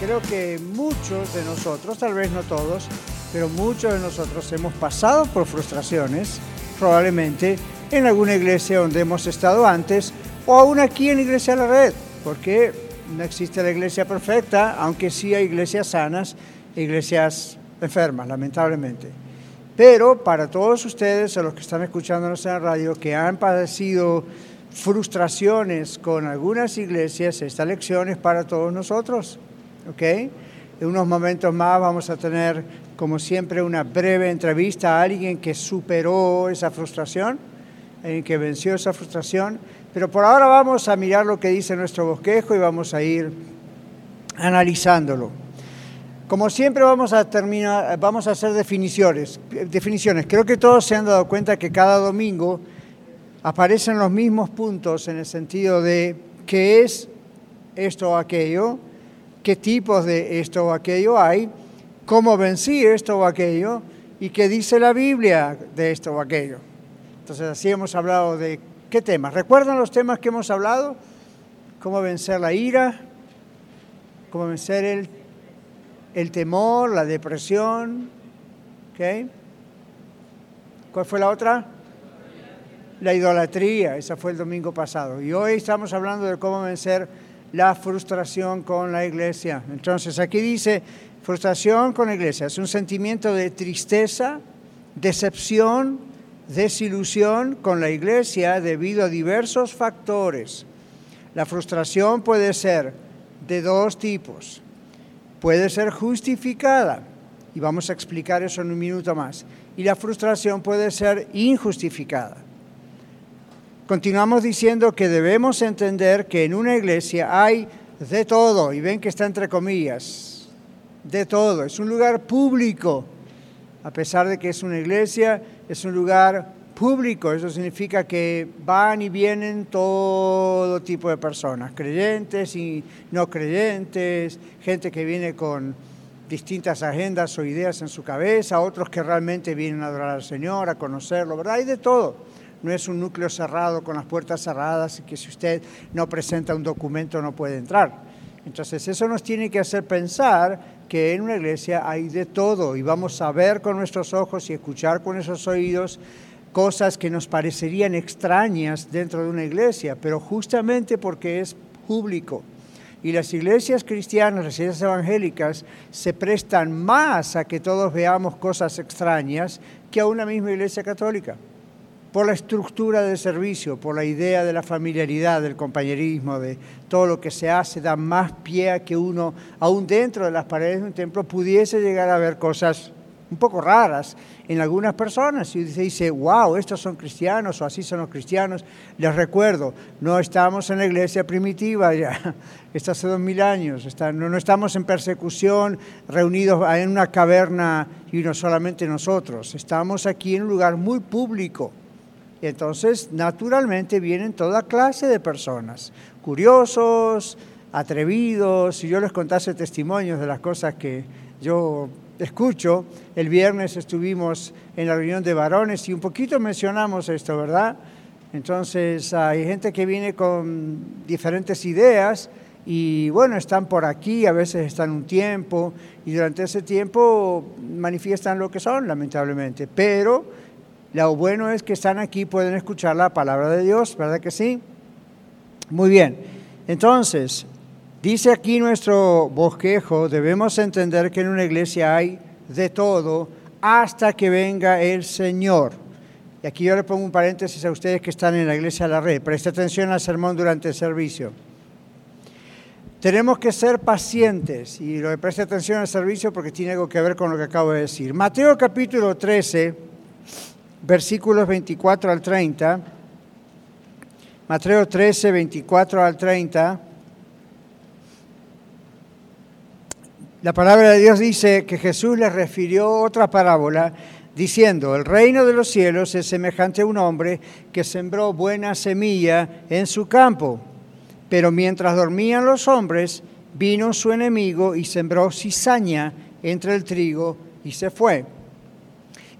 Creo que muchos de nosotros, tal vez no todos, pero muchos de nosotros hemos pasado por frustraciones, probablemente en alguna iglesia donde hemos estado antes o aún aquí en Iglesia La Red, porque no existe la iglesia perfecta, aunque sí hay iglesias sanas, iglesias enfermas, lamentablemente. Pero para todos ustedes, a los que están escuchándonos en la radio, que han padecido frustraciones con algunas iglesias, esta lección es para todos nosotros. ¿Ok? En unos momentos más vamos a tener, como siempre, una breve entrevista a alguien que superó esa frustración, alguien que venció esa frustración. Pero por ahora vamos a mirar lo que dice nuestro bosquejo y vamos a ir analizándolo. Como siempre vamos a terminar, vamos a hacer definiciones. Definiciones. Creo que todos se han dado cuenta que cada domingo aparecen los mismos puntos en el sentido de qué es esto o aquello, qué tipos de esto o aquello hay, cómo vencí esto o aquello y qué dice la Biblia de esto o aquello. Entonces así hemos hablado de qué temas. ¿Recuerdan los temas que hemos hablado? Cómo vencer la ira, cómo vencer el, el temor, la depresión. ¿Okay? ¿Cuál fue la otra? La idolatría, esa fue el domingo pasado. Y hoy estamos hablando de cómo vencer la frustración con la iglesia. Entonces aquí dice, frustración con la iglesia es un sentimiento de tristeza, decepción, desilusión con la iglesia debido a diversos factores. La frustración puede ser de dos tipos. Puede ser justificada, y vamos a explicar eso en un minuto más, y la frustración puede ser injustificada. Continuamos diciendo que debemos entender que en una iglesia hay de todo, y ven que está entre comillas, de todo. Es un lugar público, a pesar de que es una iglesia, es un lugar público. Eso significa que van y vienen todo tipo de personas, creyentes y no creyentes, gente que viene con distintas agendas o ideas en su cabeza, otros que realmente vienen a adorar al Señor, a conocerlo, ¿verdad? Hay de todo no es un núcleo cerrado con las puertas cerradas y que si usted no presenta un documento no puede entrar. Entonces eso nos tiene que hacer pensar que en una iglesia hay de todo y vamos a ver con nuestros ojos y escuchar con esos oídos cosas que nos parecerían extrañas dentro de una iglesia, pero justamente porque es público. Y las iglesias cristianas, las iglesias evangélicas, se prestan más a que todos veamos cosas extrañas que a una misma iglesia católica por la estructura del servicio, por la idea de la familiaridad, del compañerismo, de todo lo que se hace, da más pie a que uno, aún dentro de las paredes de un templo, pudiese llegar a ver cosas un poco raras en algunas personas. Y se dice, wow, estos son cristianos o así son los cristianos. Les recuerdo, no estamos en la iglesia primitiva ya, está hace dos mil años, no, no estamos en persecución, reunidos en una caverna y no solamente nosotros, estamos aquí en un lugar muy público entonces, naturalmente vienen toda clase de personas, curiosos, atrevidos. Si yo les contase testimonios de las cosas que yo escucho, el viernes estuvimos en la reunión de varones y un poquito mencionamos esto, ¿verdad? Entonces, hay gente que viene con diferentes ideas y bueno, están por aquí, a veces están un tiempo y durante ese tiempo manifiestan lo que son, lamentablemente, pero lo bueno es que están aquí, pueden escuchar la palabra de Dios, ¿verdad que sí? Muy bien. Entonces, dice aquí nuestro bosquejo, debemos entender que en una iglesia hay de todo hasta que venga el Señor. Y aquí yo le pongo un paréntesis a ustedes que están en la iglesia de la red. Preste atención al sermón durante el servicio. Tenemos que ser pacientes y lo de preste atención al servicio porque tiene algo que ver con lo que acabo de decir. Mateo capítulo 13 versículos 24 al 30, Mateo 13, 24 al 30, La palabra de Dios dice que Jesús les refirió otra parábola diciendo, el reino de los cielos es semejante a un hombre que sembró buena semilla en su campo, pero mientras dormían los hombres, vino su enemigo y sembró cizaña entre el trigo y se fue.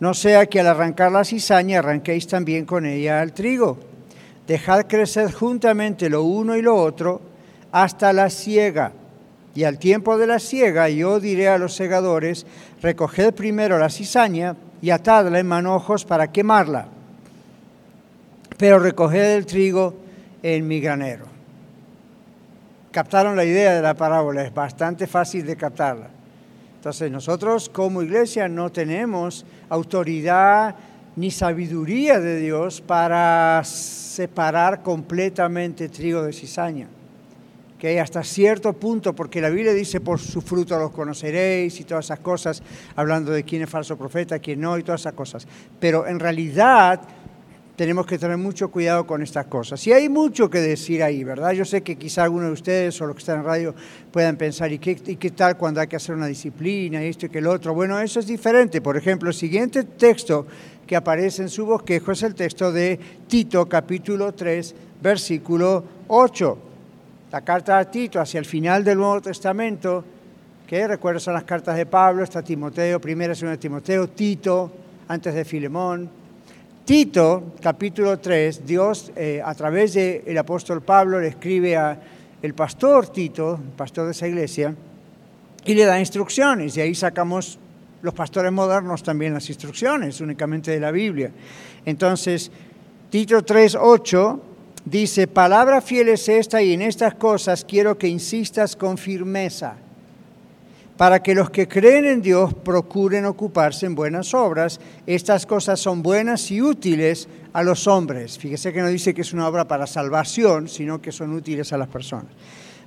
no sea que al arrancar la cizaña arranquéis también con ella al trigo. Dejad crecer juntamente lo uno y lo otro hasta la siega. Y al tiempo de la siega yo diré a los segadores, recoged primero la cizaña y atadla en manojos para quemarla, pero recoged el trigo en mi granero. Captaron la idea de la parábola, es bastante fácil de captarla. Entonces nosotros como iglesia no tenemos autoridad ni sabiduría de Dios para separar completamente trigo de cizaña que hasta cierto punto, porque la Biblia dice por su fruto los conoceréis y todas esas cosas, hablando de quién es falso profeta, quién no y todas esas cosas. Pero en realidad tenemos que tener mucho cuidado con estas cosas. Y hay mucho que decir ahí, ¿verdad? Yo sé que quizá alguno de ustedes o los que están en radio puedan pensar, ¿y qué, ¿y tal cuando hay que hacer una disciplina y esto y que el otro? Bueno, eso es diferente. Por ejemplo, el siguiente texto que aparece en su bosquejo es el texto de Tito capítulo 3, versículo 8 la carta de Tito hacia el final del Nuevo Testamento, que recuerdo son las cartas de Pablo, está Timoteo, primera segunda de Timoteo, Tito, antes de Filemón. Tito, capítulo 3, Dios eh, a través del apóstol Pablo le escribe a el pastor Tito, pastor de esa iglesia, y le da instrucciones, y ahí sacamos los pastores modernos también las instrucciones, únicamente de la Biblia. Entonces, Tito 3, 8 Dice, palabra fiel es esta y en estas cosas quiero que insistas con firmeza, para que los que creen en Dios procuren ocuparse en buenas obras. Estas cosas son buenas y útiles a los hombres. Fíjese que no dice que es una obra para salvación, sino que son útiles a las personas.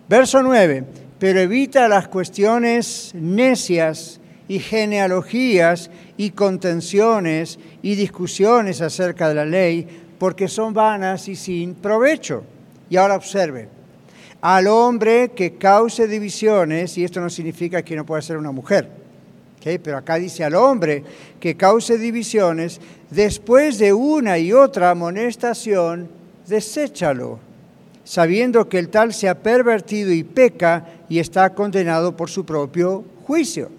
Verso 9, pero evita las cuestiones necias y genealogías y contenciones y discusiones acerca de la ley porque son vanas y sin provecho. Y ahora observe, al hombre que cause divisiones, y esto no significa que no pueda ser una mujer, pero acá dice al hombre que cause divisiones, después de una y otra amonestación, deséchalo, sabiendo que el tal se ha pervertido y peca y está condenado por su propio juicio.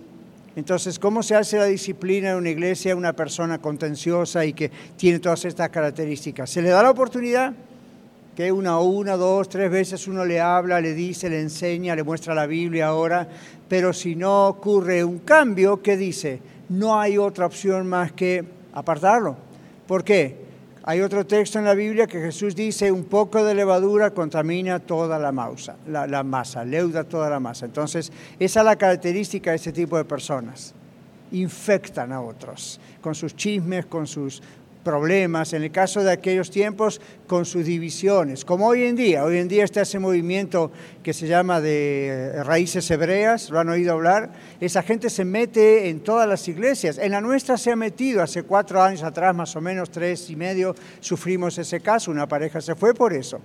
Entonces, ¿cómo se hace la disciplina en una iglesia una persona contenciosa y que tiene todas estas características? Se le da la oportunidad que una, una, dos, tres veces uno le habla, le dice, le enseña, le muestra la Biblia ahora, pero si no ocurre un cambio, ¿qué dice? No hay otra opción más que apartarlo. ¿Por qué? Hay otro texto en la Biblia que Jesús dice, un poco de levadura contamina toda la, masa, la, masa, leuda toda la masa. Entonces, esa es la característica de este tipo de personas. Infectan a otros con sus chismes, con sus problemas, en el caso de aquellos tiempos con sus divisiones, como hoy en día. Hoy en día está ese movimiento que se llama de eh, raíces hebreas, lo han oído hablar. Esa gente se mete en todas las iglesias. En la nuestra se ha metido, hace cuatro años atrás, más o menos tres y medio, sufrimos ese caso, una pareja se fue por eso,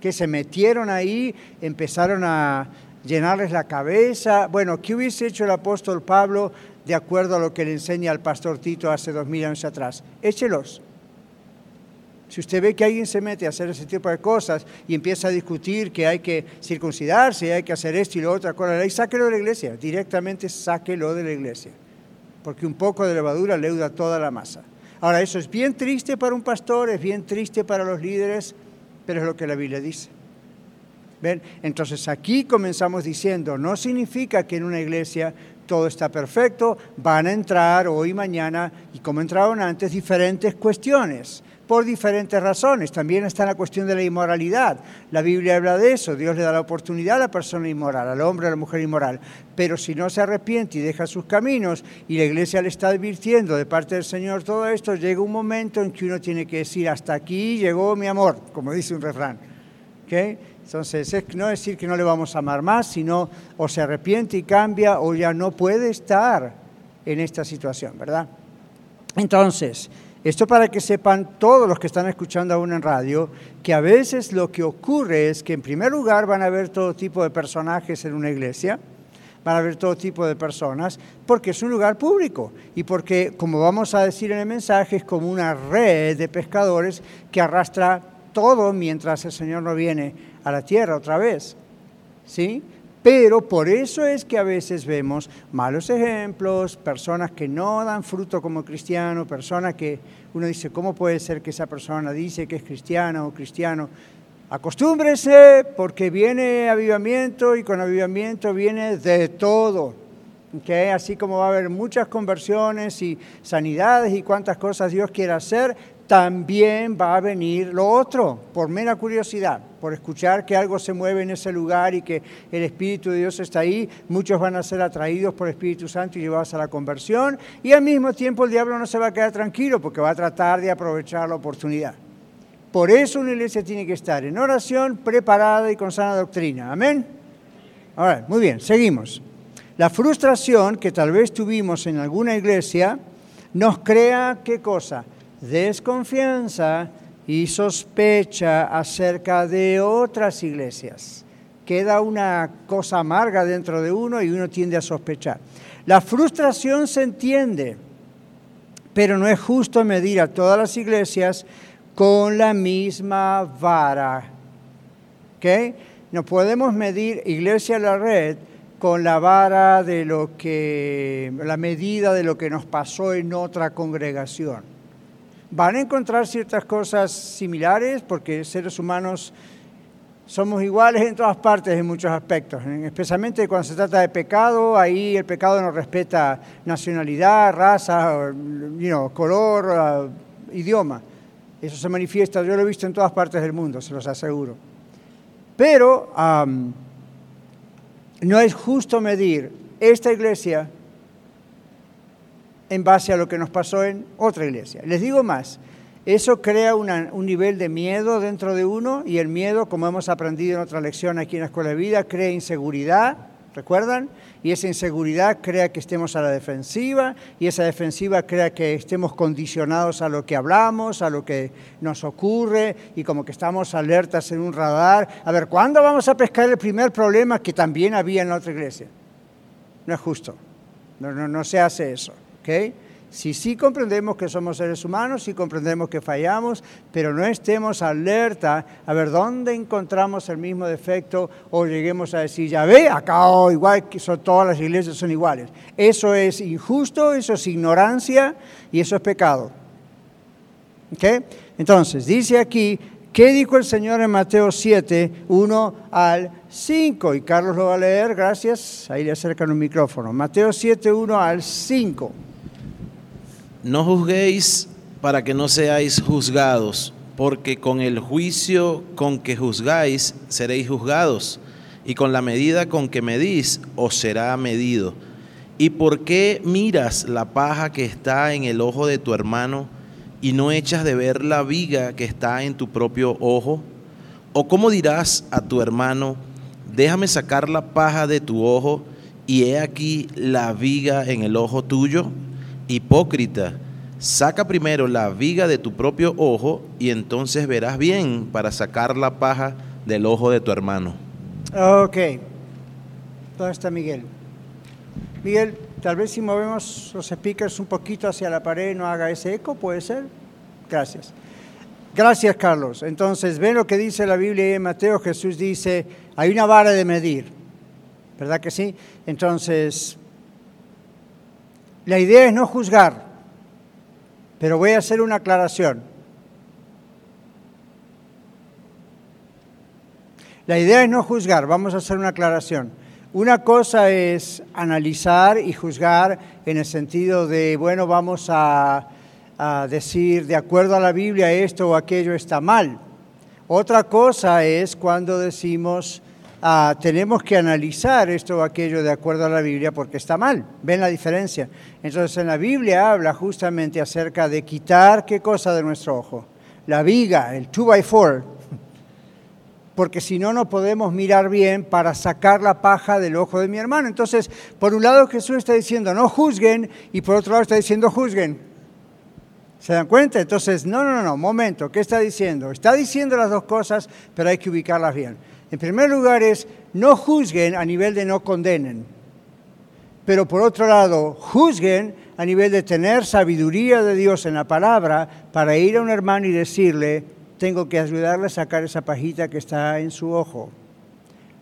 que se metieron ahí, empezaron a llenarles la cabeza. Bueno, ¿qué hubiese hecho el apóstol Pablo? De acuerdo a lo que le enseña al pastor Tito hace dos mil años atrás. Échelos. Si usted ve que alguien se mete a hacer ese tipo de cosas y empieza a discutir que hay que circuncidarse, hay que hacer esto y lo otro, con la ley, sáquelo de la iglesia, directamente sáquelo de la iglesia, porque un poco de levadura leuda toda la masa. Ahora, eso es bien triste para un pastor, es bien triste para los líderes, pero es lo que la Biblia dice. ¿Ven? Entonces aquí comenzamos diciendo, no significa que en una iglesia todo está perfecto, van a entrar hoy, mañana, y como entraron antes, diferentes cuestiones. por diferentes razones. También está la cuestión de la inmoralidad. La Biblia habla de eso. Dios le da la oportunidad a la persona inmoral, al hombre, a la mujer inmoral. Pero si no se arrepiente y deja sus caminos y la iglesia le está advirtiendo de parte del Señor todo esto, llega un momento en que uno tiene que decir, hasta aquí llegó mi amor, como dice un refrán. Entonces, es no decir que no le vamos a amar más, sino o se arrepiente y cambia o ya no puede estar en esta situación, ¿verdad? Entonces, esto para que sepan todos los que están escuchando aún en radio, que a veces lo que ocurre es que en primer lugar van a haber todo tipo de personajes en una iglesia, van a haber todo tipo de personas, porque es un lugar público y porque, como vamos a decir en el mensaje, es como una red de pescadores que arrastra todo mientras el Señor no viene a la tierra otra vez. ¿Sí? Pero por eso es que a veces vemos malos ejemplos, personas que no dan fruto como cristiano, personas que uno dice, ¿cómo puede ser que esa persona dice que es cristiana o cristiano? Acostúmbrese porque viene avivamiento y con avivamiento viene de todo. ¿okay? Así como va a haber muchas conversiones y sanidades y cuantas cosas Dios quiera hacer, también va a venir lo otro, por mera curiosidad, por escuchar que algo se mueve en ese lugar y que el Espíritu de Dios está ahí, muchos van a ser atraídos por el Espíritu Santo y llevados a la conversión, y al mismo tiempo el diablo no se va a quedar tranquilo porque va a tratar de aprovechar la oportunidad. Por eso una iglesia tiene que estar en oración, preparada y con sana doctrina. Amén. Ahora, muy bien, seguimos. La frustración que tal vez tuvimos en alguna iglesia nos crea qué cosa? Desconfianza y sospecha acerca de otras iglesias. Queda una cosa amarga dentro de uno y uno tiende a sospechar. La frustración se entiende, pero no es justo medir a todas las iglesias con la misma vara. ¿Okay? No podemos medir Iglesia la Red con la vara de lo que, la medida de lo que nos pasó en otra congregación van a encontrar ciertas cosas similares porque seres humanos somos iguales en todas partes en muchos aspectos, especialmente cuando se trata de pecado, ahí el pecado no respeta nacionalidad, raza, color, idioma. Eso se manifiesta, yo lo he visto en todas partes del mundo, se los aseguro. Pero no es justo medir esta iglesia en base a lo que nos pasó en otra iglesia. Les digo más, eso crea un nivel de miedo dentro de uno y el miedo, como hemos aprendido en otra lección aquí en la Escuela de Vida, crea inseguridad, ¿recuerdan? Y esa inseguridad crea que estemos a la defensiva y esa defensiva crea que estemos condicionados a lo que hablamos, a lo que nos ocurre y como que estamos alertas en un radar. A ver, ¿cuándo vamos a pescar el primer problema que también había en la otra iglesia? No es justo, no, no, no se hace eso. Si sí comprendemos que somos seres humanos, si comprendemos que fallamos, pero no estemos alerta a ver dónde encontramos el mismo defecto o lleguemos a decir, ya ve, acá oh, igual que son, todas las iglesias son iguales. Eso es injusto, eso es ignorancia y eso es pecado. Entonces, dice aquí, ¿qué dijo el Señor en Mateo 7, 1 al 5? Y Carlos lo va a leer, gracias. Ahí le acercan un micrófono. Mateo 7, 1 al 5. No juzguéis para que no seáis juzgados, porque con el juicio con que juzgáis seréis juzgados, y con la medida con que medís os será medido. ¿Y por qué miras la paja que está en el ojo de tu hermano y no echas de ver la viga que está en tu propio ojo? ¿O cómo dirás a tu hermano, déjame sacar la paja de tu ojo y he aquí la viga en el ojo tuyo? Hipócrita, saca primero la viga de tu propio ojo y entonces verás bien para sacar la paja del ojo de tu hermano. Ok. ¿Dónde está Miguel? Miguel, tal vez si movemos los speakers un poquito hacia la pared no haga ese eco, ¿puede ser? Gracias. Gracias, Carlos. Entonces, ven lo que dice la Biblia en Mateo. Jesús dice, hay una vara de medir. ¿Verdad que sí? Entonces, la idea es no juzgar, pero voy a hacer una aclaración. La idea es no juzgar, vamos a hacer una aclaración. Una cosa es analizar y juzgar en el sentido de, bueno, vamos a, decir, de acuerdo a la Biblia, esto o aquello está mal. Otra cosa es cuando decimos, ah, tenemos que analizar esto o aquello de acuerdo a la Biblia porque está mal. ¿Ven la diferencia? Entonces en la Biblia habla justamente acerca de quitar qué cosa de nuestro ojo. La viga, el 2 by 4 porque si no, no podemos mirar bien para sacar la paja del ojo de mi hermano. Entonces, por un lado Jesús está diciendo no juzguen y por otro lado está diciendo juzguen. ¿Se dan cuenta? Entonces, no, no, no, momento, ¿qué está diciendo? Está diciendo las dos cosas, pero hay que ubicarlas bien. En primer lugar es, no juzguen a nivel de no condenen, pero por otro lado, juzguen a nivel de tener sabiduría de Dios en la palabra para ir a un hermano y decirle, tengo que ayudarle a sacar esa pajita que está en su ojo.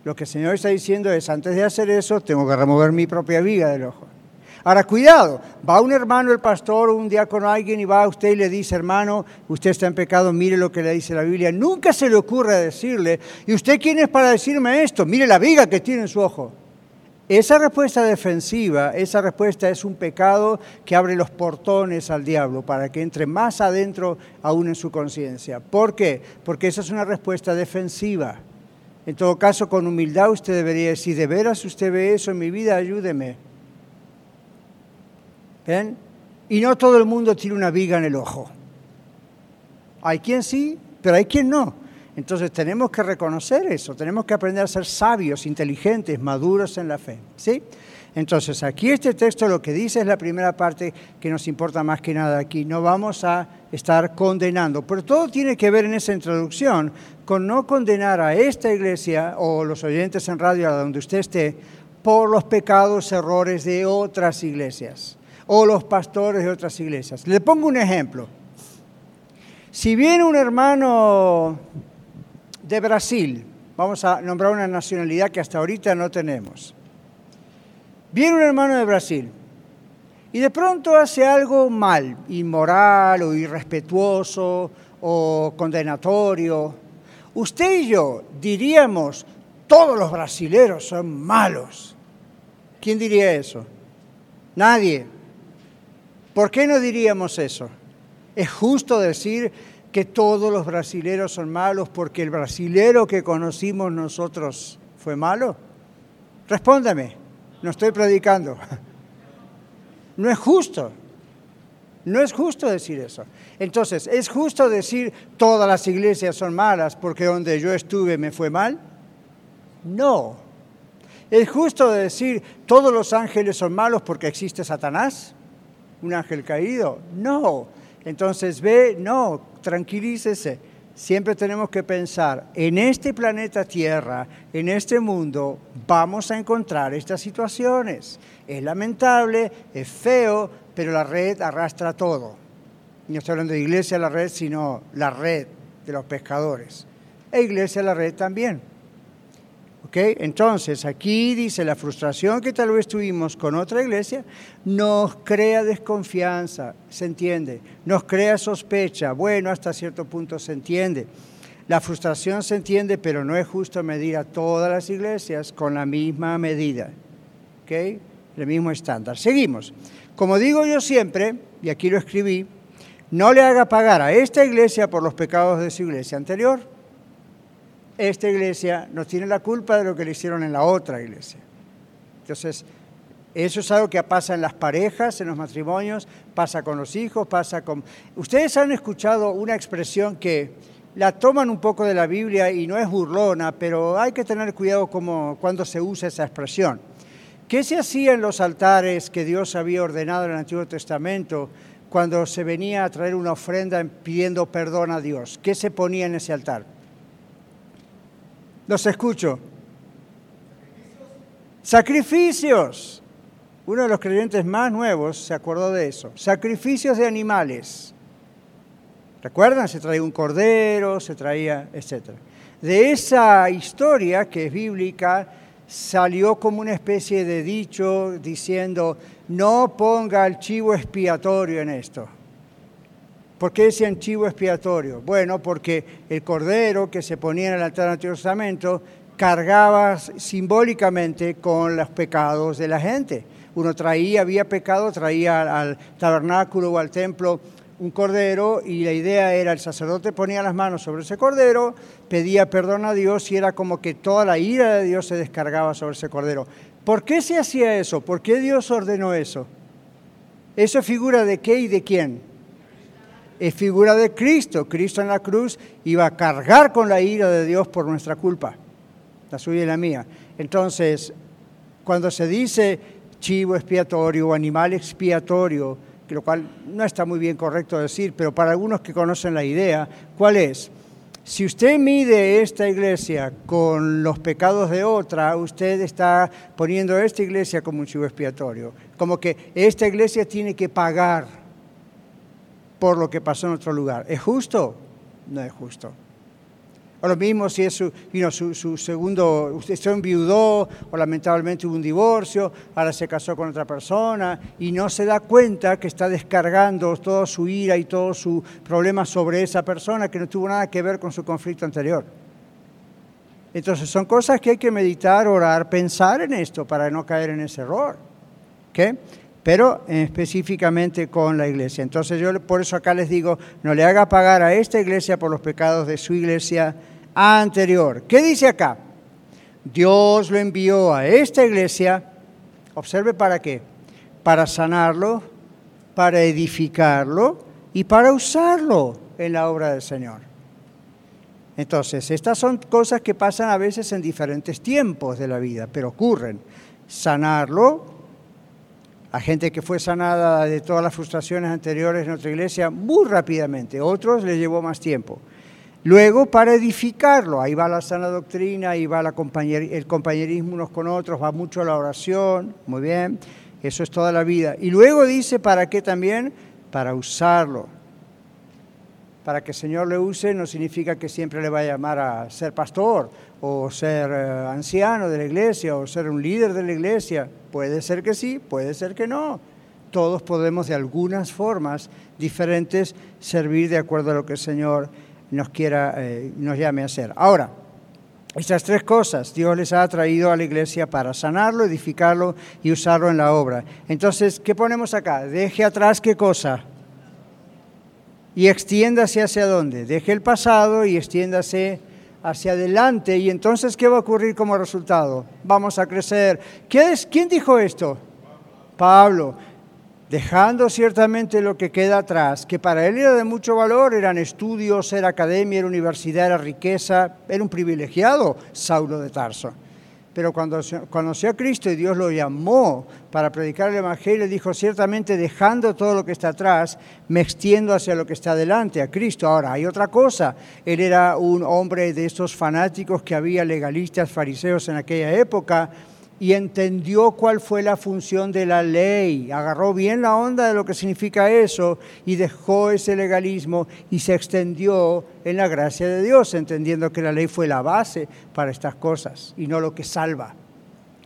Lo que el Señor está diciendo es, antes de hacer eso, tengo que remover mi propia viga del ojo. Ahora, cuidado, va un hermano, el pastor un diácono, alguien y va a usted y le dice, hermano, usted está en pecado, mire lo que le dice la Biblia. Nunca se le ocurre decirle, ¿y usted quién es para decirme esto? Mire la viga que tiene en su ojo. Esa respuesta defensiva, esa respuesta es un pecado que abre los portones al diablo para que entre más adentro aún en su conciencia. ¿Por qué? Porque esa es una respuesta defensiva. En todo caso, con humildad usted debería decir, de veras usted ve eso en mi vida, ayúdeme. ¿Ven? Y no todo el mundo tiene una viga en el ojo. Hay quien sí, pero hay quien no. Entonces tenemos que reconocer eso, tenemos que aprender a ser sabios, inteligentes, maduros en la fe. ¿sí? Entonces aquí este texto lo que dice es la primera parte que nos importa más que nada aquí. No vamos a estar condenando, pero todo tiene que ver en esa introducción con no condenar a esta iglesia o los oyentes en radio a donde usted esté por los pecados, errores de otras iglesias o los pastores de otras iglesias. Le pongo un ejemplo. Si viene un hermano de Brasil, vamos a nombrar una nacionalidad que hasta ahorita no tenemos. Viene un hermano de Brasil y de pronto hace algo mal, inmoral o irrespetuoso o condenatorio. Usted y yo diríamos, todos los brasileros son malos. ¿Quién diría eso? Nadie. ¿Por qué no diríamos eso? ¿Es justo decir que todos los brasileros son malos porque el brasilero que conocimos nosotros fue malo? Respóndame, no estoy predicando. No es justo. No es justo decir eso. Entonces, ¿es justo decir todas las iglesias son malas porque donde yo estuve me fue mal? No. ¿Es justo decir todos los ángeles son malos porque existe Satanás? ¿Un ángel caído? No. Entonces ve, no, tranquilícese. Siempre tenemos que pensar, en este planeta Tierra, en este mundo, vamos a encontrar estas situaciones. Es lamentable, es feo, pero la red arrastra todo. No estoy hablando de iglesia la red, sino la red de los pescadores. E iglesia la red también. Entonces, aquí dice, la frustración que tal vez tuvimos con otra iglesia nos crea desconfianza, se entiende, nos crea sospecha, bueno, hasta cierto punto se entiende. La frustración se entiende, pero no es justo medir a todas las iglesias con la misma medida, ¿ok? El mismo estándar. Seguimos. Como digo yo siempre, y aquí lo escribí, no le haga pagar a esta iglesia por los pecados de su iglesia anterior esta iglesia no tiene la culpa de lo que le hicieron en la otra iglesia. Entonces, eso es algo que pasa en las parejas, en los matrimonios, pasa con los hijos, pasa con... Ustedes han escuchado una expresión que la toman un poco de la Biblia y no es burlona, pero hay que tener cuidado como cuando se usa esa expresión. ¿Qué se hacía en los altares que Dios había ordenado en el Antiguo Testamento cuando se venía a traer una ofrenda pidiendo perdón a Dios? ¿Qué se ponía en ese altar? Los escucho. Sacrificios. Uno de los creyentes más nuevos se acordó de eso. Sacrificios de animales. ¿Recuerdan? Se traía un cordero, se traía, etc. De esa historia, que es bíblica, salió como una especie de dicho diciendo, no ponga el chivo expiatorio en esto. ¿Por qué decían chivo expiatorio? Bueno, porque el cordero que se ponía en el altar del Antiguo Testamento cargaba simbólicamente con los pecados de la gente. Uno traía, había pecado, traía al tabernáculo o al templo un cordero y la idea era el sacerdote ponía las manos sobre ese cordero, pedía perdón a Dios y era como que toda la ira de Dios se descargaba sobre ese cordero. ¿Por qué se hacía eso? ¿Por qué Dios ordenó eso? ¿Eso es figura de qué y de quién? Es figura de Cristo. Cristo en la cruz iba a cargar con la ira de Dios por nuestra culpa, la suya y la mía. Entonces, cuando se dice chivo expiatorio o animal expiatorio, lo cual no está muy bien correcto decir, pero para algunos que conocen la idea, ¿cuál es? Si usted mide esta iglesia con los pecados de otra, usted está poniendo esta iglesia como un chivo expiatorio, como que esta iglesia tiene que pagar por lo que pasó en otro lugar. ¿Es justo? No es justo. O lo mismo si es su, su, segundo, usted se enviudó o lamentablemente hubo un divorcio, ahora se casó con otra persona y no se da cuenta que está descargando toda su ira y todo su problema sobre esa persona que no tuvo nada que ver con su conflicto anterior. Entonces son cosas que hay que meditar, orar, pensar en esto para no caer en ese error. ¿Qué? Pero específicamente con la iglesia. Entonces yo por eso acá les digo, no le haga pagar a esta iglesia por los pecados de su iglesia anterior. ¿Qué dice acá? Dios lo envió a esta iglesia, observe para qué, para sanarlo, para edificarlo y para usarlo en la obra del Señor. Entonces, estas son cosas que pasan a veces en diferentes tiempos de la vida, pero ocurren. Sanarlo, a gente que fue sanada de todas las frustraciones anteriores en nuestra iglesia muy rápidamente, otros les llevó más tiempo. Luego, para edificarlo, ahí va la sana doctrina, ahí va el compañerismo unos con otros, va mucho la oración, muy bien, eso es toda la vida. Y luego dice, ¿para qué también? Para usarlo. Para que el Señor le use no significa que siempre le va a llamar a ser pastor o ser eh, anciano de la iglesia o ser un líder de la iglesia. Puede ser que sí, puede ser que no. Todos podemos de algunas formas diferentes servir de acuerdo a lo que el Señor nos quiera, eh, nos llame a hacer. Ahora, estas tres cosas Dios les ha traído a la iglesia para sanarlo, edificarlo y usarlo en la obra. Entonces, ¿qué ponemos acá? Deje atrás qué cosa. Y extiéndase hacia dónde. Deje el pasado y extiéndase hacia adelante. Y entonces, ¿qué va a ocurrir como resultado? Vamos a crecer. ¿Quién dijo esto? Pablo dejando ciertamente lo que queda atrás, que para él era de mucho valor, eran estudios, era academia, era universidad, era riqueza, era un privilegiado Saulo de Tarso. Pero cuando conoció a Cristo y Dios lo llamó para predicar el Evangelio, dijo, ciertamente dejando todo lo que está atrás, me extiendo hacia lo que está adelante, a Cristo. Ahora, hay otra cosa. Él era un hombre de estos fanáticos que había legalistas, fariseos en aquella época, y entendió cuál fue la función de la ley, agarró bien la onda de lo que significa eso y dejó ese legalismo y se extendió en la gracia de Dios, entendiendo que la ley fue la base para estas cosas y no lo que salva.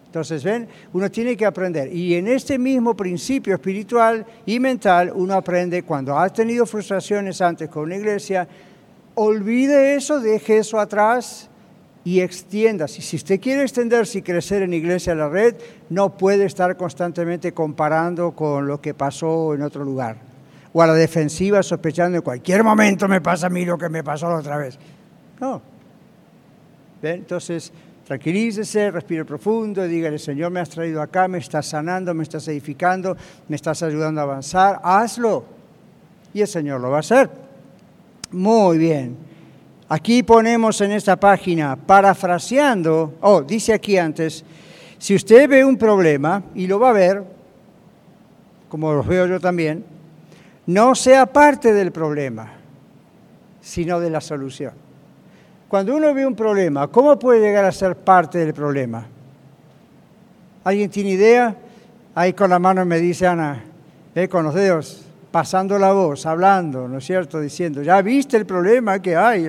Entonces, ven, uno tiene que aprender. Y en este mismo principio espiritual y mental, uno aprende cuando ha tenido frustraciones antes con una iglesia, olvide eso, deje eso atrás y extiendas. Y si usted quiere extenderse y crecer en Iglesia de la Red, no puede estar constantemente comparando con lo que pasó en otro lugar. O a la defensiva sospechando en cualquier momento me pasa a mí lo que me pasó la otra vez. No. Entonces, tranquilícese, respire profundo y dígale, Señor, me has traído acá, me estás sanando, me estás edificando, me estás ayudando a avanzar. Hazlo. Y el Señor lo va a hacer. Muy bien. Aquí ponemos en esta página, parafraseando, oh, dice aquí antes, si usted ve un problema, y lo va a ver, como lo veo yo también, no sea parte del problema, sino de la solución. Cuando uno ve un problema, ¿cómo puede llegar a ser parte del problema? ¿Alguien tiene idea? Ahí con la mano me dice Ana, ve con los dedos pasando la voz, hablando, ¿no es cierto? Diciendo, ya viste el problema que hay,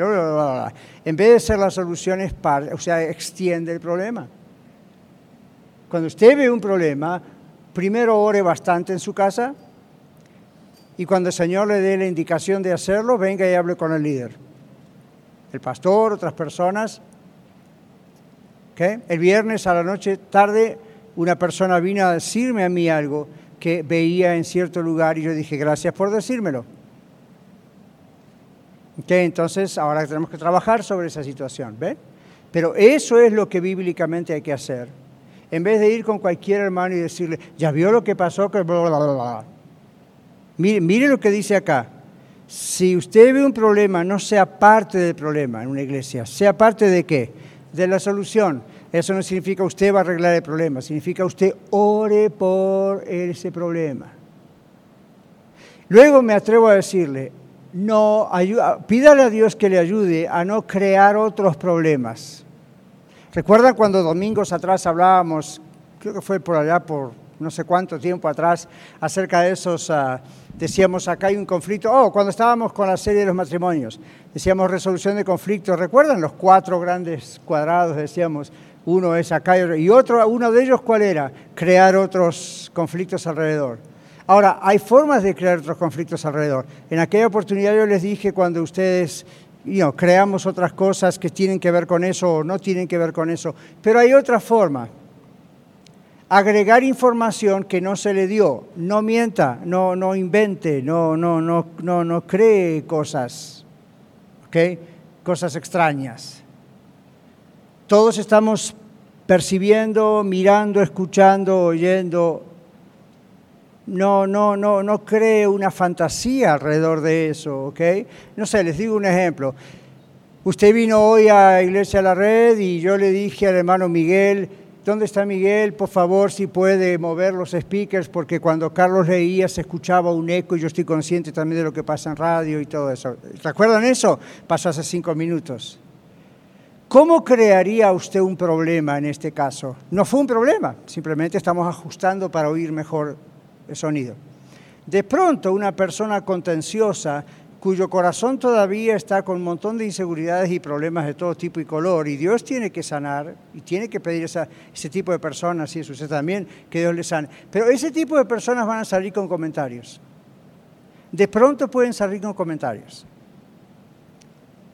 en vez de ser las soluciones, o sea, extiende el problema. Cuando usted ve un problema, primero ore bastante en su casa y cuando el Señor le dé la indicación de hacerlo, venga y hable con el líder. El pastor, otras personas. ¿Okay? El viernes a la noche tarde, una persona vino a decirme a mí algo que veía en cierto lugar y yo dije, gracias por decírmelo. Entonces, ahora tenemos que trabajar sobre esa situación, ¿ve? Pero eso es lo que bíblicamente hay que hacer. En vez de ir con cualquier hermano y decirle, ya vio lo que pasó, que bla, bla, bla. Mire, mire lo que dice acá. Si usted ve un problema, no sea parte del problema en una iglesia. ¿Sea parte de qué? De la solución. Eso no significa usted va a arreglar el problema, significa usted ore por ese problema. Luego me atrevo a decirle, no pídale a Dios que le ayude a no crear otros problemas. ¿Recuerdan cuando domingos atrás hablábamos, creo que fue por allá por no sé cuánto tiempo atrás, acerca de esos, ah, decíamos acá hay un conflicto, oh, cuando estábamos con la serie de los matrimonios, decíamos resolución de conflictos, ¿recuerdan los cuatro grandes cuadrados? Decíamos, uno es acá y otro, uno de ellos, ¿cuál era? Crear otros conflictos alrededor. Ahora, hay formas de crear otros conflictos alrededor. En aquella oportunidad yo les dije cuando ustedes creamos otras cosas que tienen que ver con eso o no tienen que ver con eso, pero hay otra forma. Agregar información que no se le dio. No mienta, no, no invente, no, no, no, no, no cree cosas, ¿ok? Cosas extrañas. Todos estamos percibiendo, mirando, escuchando, oyendo no, no, no, no cree una fantasía alrededor de eso, ¿ok? No sé, les digo un ejemplo. Usted vino hoy a Iglesia La Red y yo le dije al hermano Miguel, ¿dónde está Miguel? Por favor, si puede mover los speakers, porque cuando Carlos leía se escuchaba un eco y yo estoy consciente también de lo que pasa en radio y todo eso. ¿Recuerdan eso? Pasó hace cinco minutos. ¿Cómo crearía usted un problema en este caso? No fue un problema, simplemente estamos ajustando para oír mejor el sonido. De pronto una persona contenciosa cuyo corazón todavía está con un montón de inseguridades y problemas de todo tipo y color, y Dios tiene que sanar, y tiene que pedir a ese tipo de personas, y usted también, que Dios le sane. Pero ese tipo de personas van a salir con comentarios. De pronto pueden salir con comentarios.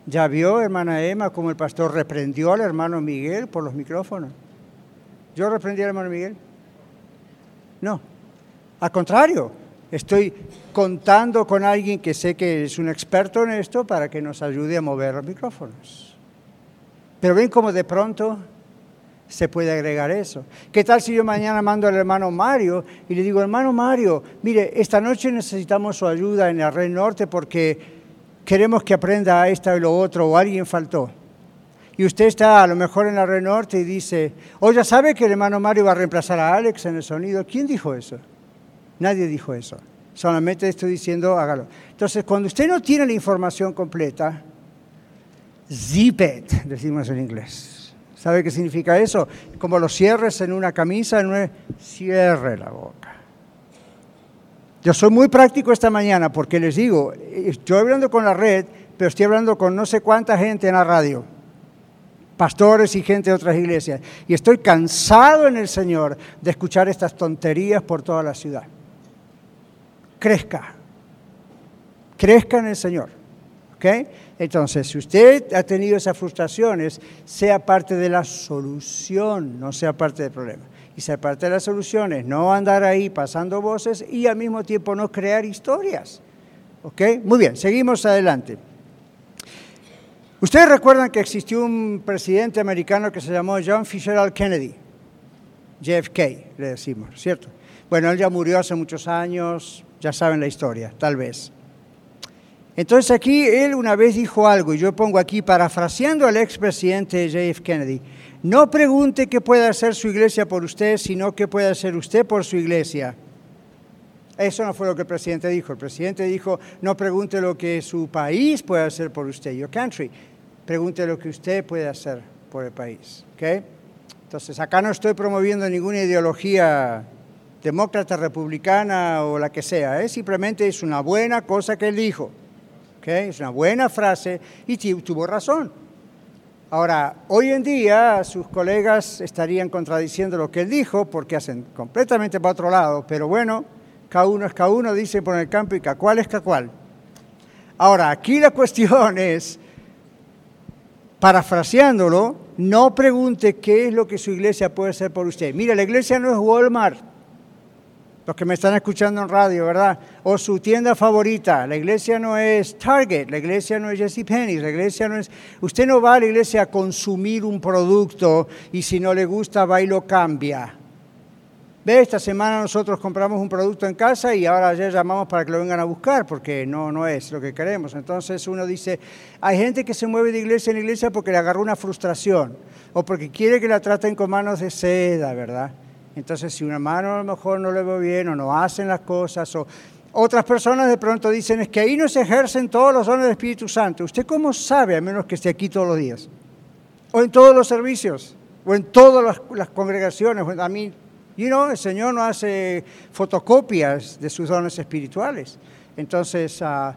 ¿Ya vio, hermana Emma, cómo el pastor reprendió al hermano Miguel por los micrófonos? ¿Yo reprendí al hermano Miguel? No, al contrario, estoy contando con alguien que sé que es un experto en esto para que nos ayude a mover los micrófonos. Pero ven cómo de pronto se puede agregar eso. ¿Qué tal si yo mañana mando al hermano Mario y le digo, hermano Mario, mire, esta noche necesitamos su ayuda en la red norte porque queremos que aprenda esto y lo otro o alguien faltó? Y usted está a lo mejor en la red norte y dice, o ya sabe que el hermano Mario va a reemplazar a Alex en el sonido. ¿Quién dijo eso? Nadie dijo eso. Solamente estoy diciendo, hágalo. Entonces, cuando usted no tiene la información completa, zip it, decimos en inglés. ¿Sabe qué significa eso? Como los cierres en una camisa, en una... cierre la boca. Yo soy muy práctico esta mañana porque les digo, estoy hablando con la red, pero estoy hablando con no sé cuánta gente en la radio pastores y gente de otras iglesias. Y estoy cansado en el Señor de escuchar estas tonterías por toda la ciudad crezca. Crezca en el Señor. ¿ok? Entonces, si usted ha tenido esas frustraciones, sea parte de la solución, no sea parte del problema. Y ser parte de las soluciones, no andar ahí pasando voces y al mismo tiempo no crear historias. ¿Ok? Muy bien, seguimos adelante. Ustedes recuerdan que existió un presidente americano que se llamó John Fitzgerald Kennedy, JFK, le decimos, ¿cierto? Bueno, él ya murió hace muchos años, ya saben la historia, tal vez. Entonces aquí él una vez dijo algo, y yo pongo aquí parafraseando al expresidente JF Kennedy, no pregunte qué puede hacer su iglesia por usted, sino qué puede hacer usted por su iglesia. Eso no fue lo que el presidente dijo. El presidente dijo, no pregunte lo que su país puede hacer por usted, your country. Pregunte lo que usted puede hacer por el país. ¿okay? Entonces, acá no estoy promoviendo ninguna ideología demócrata, republicana o la que sea, ¿eh? simplemente es una buena cosa que él dijo, ¿okay? es una buena frase y tuvo razón. Ahora, hoy en día sus colegas estarían contradiciendo lo que él dijo porque hacen completamente para otro lado, pero bueno, cada uno es cada uno, dice por el campo y cada cual es cada cual. Ahora, aquí la cuestión es, parafraseándolo, no pregunte qué es lo que su iglesia puede hacer por usted. Mira, la iglesia no es Walmart. Los que me están escuchando en radio, ¿verdad? O su tienda favorita. La iglesia no es Target, la iglesia no es Jesse Penny, la iglesia no es... Usted no va a la iglesia a consumir un producto y si no le gusta va y lo cambia. Ve, esta semana nosotros compramos un producto en casa y ahora ya llamamos para que lo vengan a buscar porque no, no es lo que queremos. Entonces uno dice, hay gente que se mueve de iglesia en iglesia porque le agarró una frustración o porque quiere que la traten con manos de seda, ¿verdad? Entonces si una mano a lo mejor no le va bien o no hacen las cosas o otras personas de pronto dicen es que ahí no se ejercen todos los dones del Espíritu Santo. ¿Usted cómo sabe, a menos que esté aquí todos los días? O en todos los servicios, o en todas las, las congregaciones. A mí y no, el Señor no hace fotocopias de sus dones espirituales. Entonces, ah,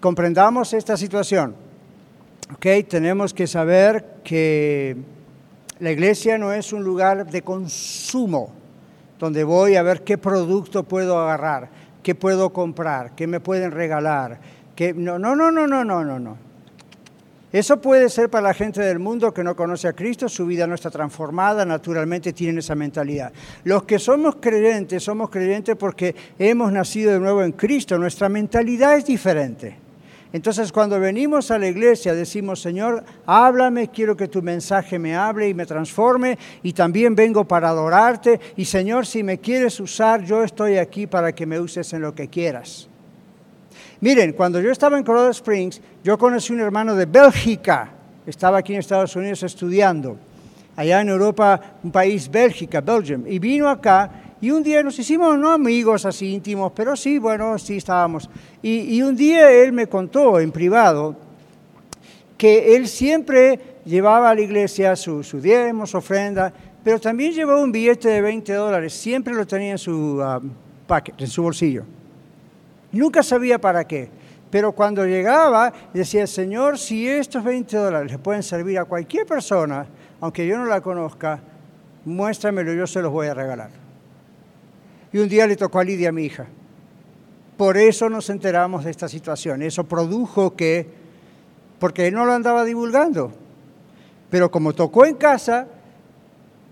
comprendamos esta situación. Okay, tenemos que saber que la iglesia no es un lugar de consumo, donde voy a ver qué producto puedo agarrar, qué puedo comprar, qué me pueden regalar. Qué... No, no, no, no, no, no, no, no. Eso puede ser para la gente del mundo que no conoce a Cristo, su vida no está transformada, naturalmente tienen esa mentalidad. Los que somos creyentes, somos creyentes porque hemos nacido de nuevo en Cristo, nuestra mentalidad es diferente. Entonces cuando venimos a la iglesia decimos, Señor, háblame, quiero que tu mensaje me hable y me transforme, y también vengo para adorarte, y Señor, si me quieres usar, yo estoy aquí para que me uses en lo que quieras. Miren, cuando yo estaba en Colorado Springs, yo conocí un hermano de Bélgica, estaba aquí en Estados Unidos estudiando, allá en Europa, un país Bélgica, Belgium, y vino acá y un día nos hicimos, no amigos así íntimos, pero sí, bueno, sí estábamos. Y, un día él me contó en privado que él siempre llevaba a la iglesia su, su su ofrenda, pero también llevaba un billete de 20 dólares, siempre lo tenía en su, uh, packet, en su bolsillo. Nunca sabía para qué. Pero cuando llegaba, decía, Señor, si estos 20 dólares le pueden servir a cualquier persona, aunque yo no la conozca, muéstramelo, yo se los voy a regalar. Y un día le tocó a Lidia, mi hija. Por eso nos enteramos de esta situación. Eso produjo que, porque él no lo andaba divulgando, pero como tocó en casa,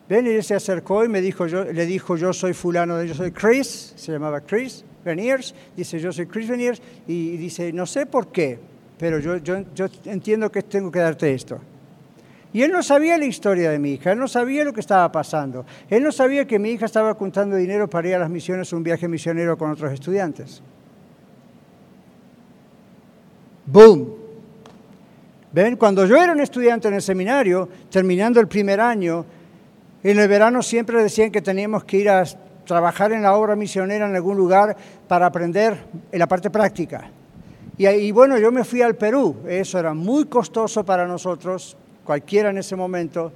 ven, él se acercó y me dijo, yo, le dijo, yo soy fulano, yo soy Chris, se llamaba Chris, Veniers, dice, yo soy Chris Veniers, y dice, no sé por qué, pero yo, yo, yo entiendo que tengo que darte esto. Y él no sabía la historia de mi hija, él no sabía lo que estaba pasando, él no sabía que mi hija estaba contando dinero para ir a las misiones, un viaje misionero con otros estudiantes. ¡Boom! ¿Ven? Cuando yo era un estudiante en el seminario, terminando el primer año, en el verano siempre decían que teníamos que ir a trabajar en la obra misionera en algún lugar para aprender en la parte práctica. Y, bueno, yo me fui al Perú, eso era muy costoso para nosotros, cualquiera en ese momento,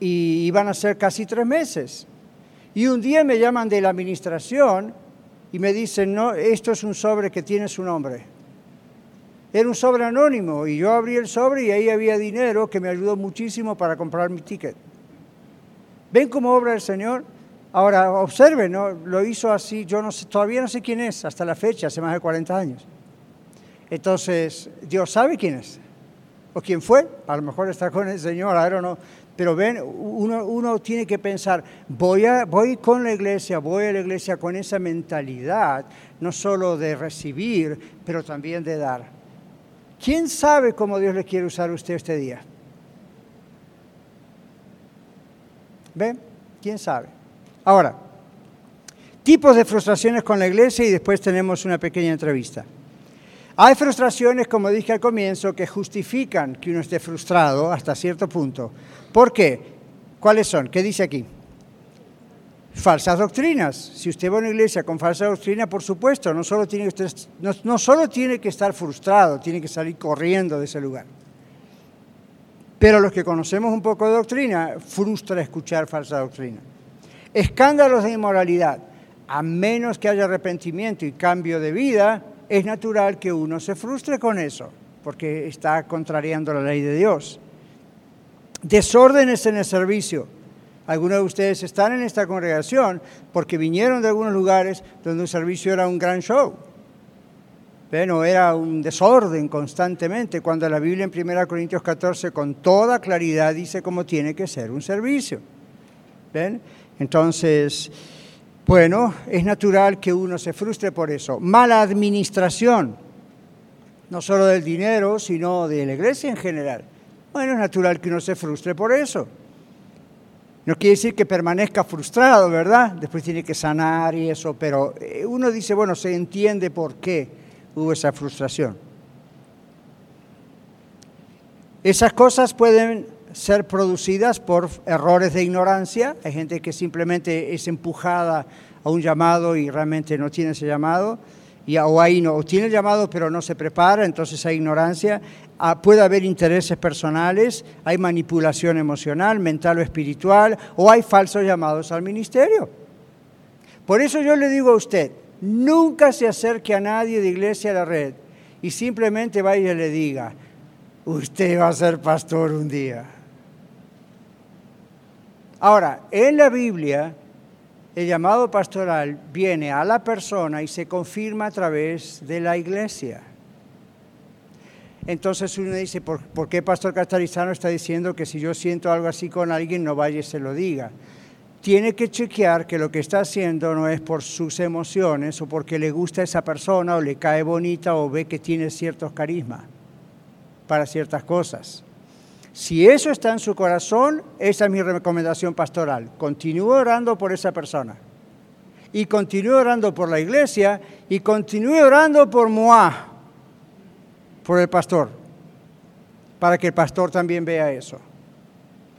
y iban a ser casi tres meses. Y un día me llaman de la administración y me dicen, no, esto es un sobre que tiene su nombre. Era un sobre anónimo y yo abrí el sobre y ahí había dinero que me ayudó muchísimo para comprar mi ticket. ¿Ven cómo obra el Señor? Ahora, observen, ¿no? lo hizo así, yo no sé, todavía no sé quién es, hasta la fecha, hace más de 40 años. Entonces, Dios sabe quién es, o quién fue, a lo mejor está con el Señor, I don't. Pero ven, uno, uno tiene que pensar, voy, a, voy con la iglesia, voy a la iglesia con esa mentalidad, no solo de recibir, pero también de dar. ¿Quién sabe cómo Dios le quiere usar a usted este día? ¿Ven? ¿Quién sabe? Ahora, tipos de frustraciones con la iglesia y después tenemos una pequeña entrevista. Hay frustraciones, como dije al comienzo, que justifican que uno esté frustrado hasta cierto punto. ¿Por qué? ¿Cuáles son? ¿Qué dice aquí? Falsas doctrinas. Si usted va a una iglesia con falsa doctrina, por supuesto, no solo, tiene que estar, no, solo tiene que estar frustrado, tiene que salir corriendo de ese lugar. Pero los que conocemos un poco de doctrina, frustra escuchar falsa doctrina. Escándalos de inmoralidad. A menos que haya arrepentimiento y cambio de vida, es natural que uno se frustre con eso, porque está contrariando la ley de Dios. Desórdenes en el servicio. Algunos de ustedes están en esta congregación porque vinieron de algunos lugares donde un servicio era un gran show. Bueno, era un desorden constantemente, cuando la Biblia en 1 Corintios 14 con toda claridad dice cómo tiene que ser un servicio. ¿Ven? Entonces, Bueno, es natural que uno se frustre por eso. Mala administración, no solo del dinero, sino de la iglesia en general. Bueno, es natural que uno se frustre por eso. No quiere decir que permanezca frustrado, ¿verdad? Después tiene que sanar y eso, pero eh, uno dice, bueno, se entiende por qué hubo esa frustración. Esas cosas pueden ser producidas por errores de ignorancia. Hay gente que simplemente es empujada a un llamado y realmente no tiene ese llamado. Y, o ahí no, o tiene el llamado pero no se prepara, entonces hay ignorancia. Ah, puede haber intereses personales, hay manipulación emocional, mental o espiritual, o hay falsos llamados al ministerio. Por eso yo le digo a usted, nunca se acerque a nadie de Iglesia a la Red y simplemente vaya y le diga, usted va a ser pastor un día. Ahora, en la Biblia, el llamado pastoral viene a la persona y se confirma a través de la iglesia. Entonces uno dice, ¿por, qué Pastor Castarizano está diciendo que si yo siento algo así con alguien, no vaya y se lo diga? Tiene que chequear que lo que está haciendo no es por sus emociones o porque le gusta a esa persona o le cae bonita o ve que tiene ciertos carismas para ciertas cosas. Si eso está en su corazón, esa es mi recomendación pastoral. Continúe orando por esa persona. Y continúe orando por la iglesia y continúe orando por Moa, por el pastor, para que el pastor también vea eso.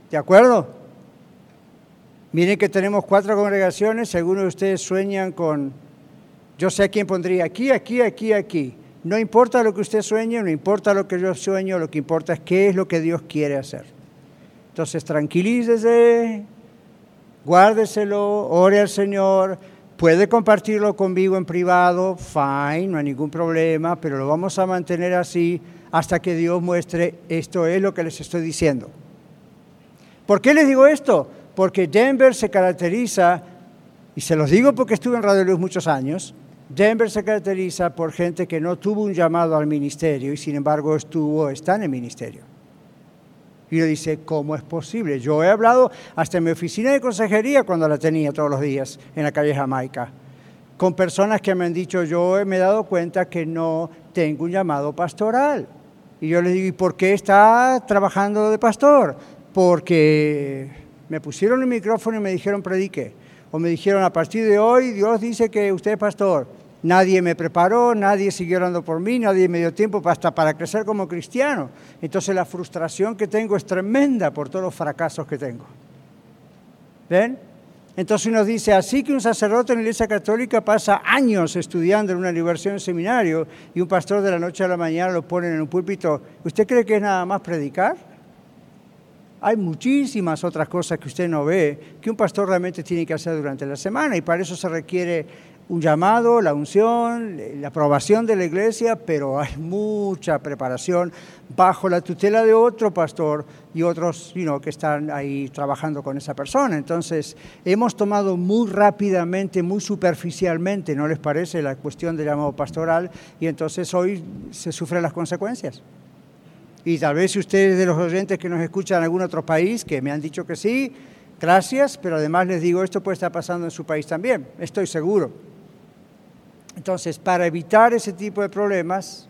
¿De acuerdo? Miren que tenemos cuatro congregaciones, algunos de ustedes sueñan con, yo sé a quién pondría aquí, aquí, aquí, aquí. No importa lo que usted sueñe, no importa lo que yo sueño, lo que importa es qué es lo que Dios quiere hacer. Entonces tranquilícese, guárdeselo, ore al Señor, puede compartirlo conmigo en privado, fine, no hay ningún problema, pero lo vamos a mantener así hasta que Dios muestre esto es lo que les estoy diciendo. ¿Por qué les digo esto? Porque Denver se caracteriza, y se los digo porque estuve en Radio Luz muchos años, Denver se caracteriza por gente que no tuvo un llamado al ministerio y sin embargo estuvo, está en el ministerio. Y uno dice, ¿cómo es posible? Yo he hablado hasta en mi oficina de consejería cuando la tenía todos los días en la calle Jamaica, con personas que me han dicho, yo me he dado cuenta que no tengo un llamado pastoral. Y yo les digo, ¿y por qué está trabajando de pastor? Porque me pusieron el micrófono y me dijeron, predique. O me dijeron, a partir de hoy Dios dice que usted es pastor. Nadie me preparó, nadie siguió orando por mí, nadie me dio tiempo hasta para crecer como cristiano. Entonces la frustración que tengo es tremenda por todos los fracasos que tengo. ¿Ven? Entonces uno dice, así que un sacerdote en la iglesia católica pasa años estudiando en una universidad, en un seminario, y un pastor de la noche a la mañana lo ponen en un púlpito, ¿usted cree que es nada más predicar? Hay muchísimas otras cosas que usted no ve que un pastor realmente tiene que hacer durante la semana y para eso se requiere un llamado, la unción, la aprobación de la iglesia, pero hay mucha preparación bajo la tutela de otro pastor y otros que están ahí trabajando con esa persona. Entonces, hemos tomado muy rápidamente, muy superficialmente, ¿no les parece?, la cuestión del llamado pastoral y entonces hoy se sufren las consecuencias. Y tal vez ustedes de los oyentes que nos escuchan en algún otro país, que me han dicho que sí, gracias, pero además les digo, esto puede estar pasando en su país también, estoy seguro. Entonces, para evitar ese tipo de problemas,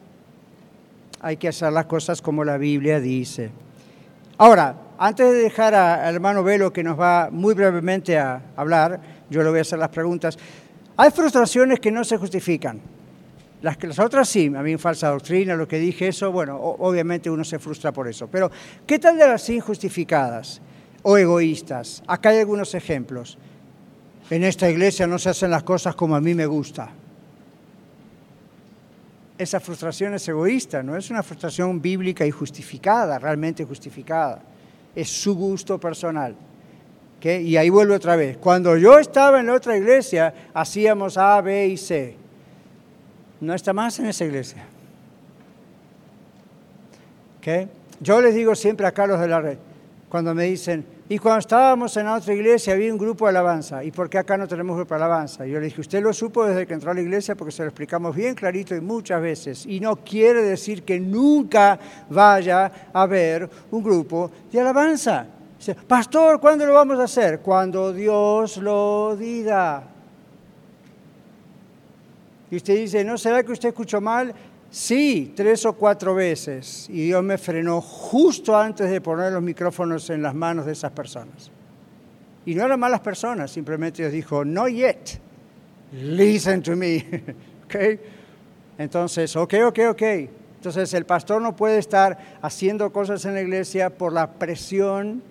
hay que hacer las cosas como la Biblia dice. Ahora, antes de dejar al hermano Velo, que nos va muy brevemente a hablar, yo le voy a hacer las preguntas. Hay frustraciones que no se justifican. Las, las otras sí, a mí falsa doctrina, lo que dije, eso, bueno, obviamente uno se frustra por eso. Pero, ¿qué tal de las injustificadas o egoístas? Acá hay algunos ejemplos. En esta iglesia no se hacen las cosas como a mí me gusta esa frustración es egoísta, no es una frustración bíblica y justificada, realmente justificada. Es su gusto personal. Y ahí vuelvo otra vez. Cuando yo estaba en la otra iglesia, hacíamos A, B y C. No está más en esa iglesia. Yo les digo siempre a Carlos de la Red, cuando me dicen, y cuando estábamos en otra iglesia había un grupo de alabanza. ¿Y por qué acá no tenemos grupo de alabanza? yo le dije, usted lo supo desde que entró a la iglesia porque se lo explicamos bien clarito y muchas veces. Y no quiere decir que nunca vaya a haber un grupo de alabanza. Pastor, ¿cuándo lo vamos a hacer? Cuando Dios lo diga. Y usted dice, ¿no será que usted escuchó mal? Sí, tres o cuatro veces. Y Dios me frenó justo antes de poner los micrófonos en las manos de esas personas. Y no eran malas personas, simplemente Dios dijo, no yet, listen to me. ¿Okay? Entonces, ok, ok, ok. Entonces el pastor no puede estar haciendo cosas en la iglesia por la presión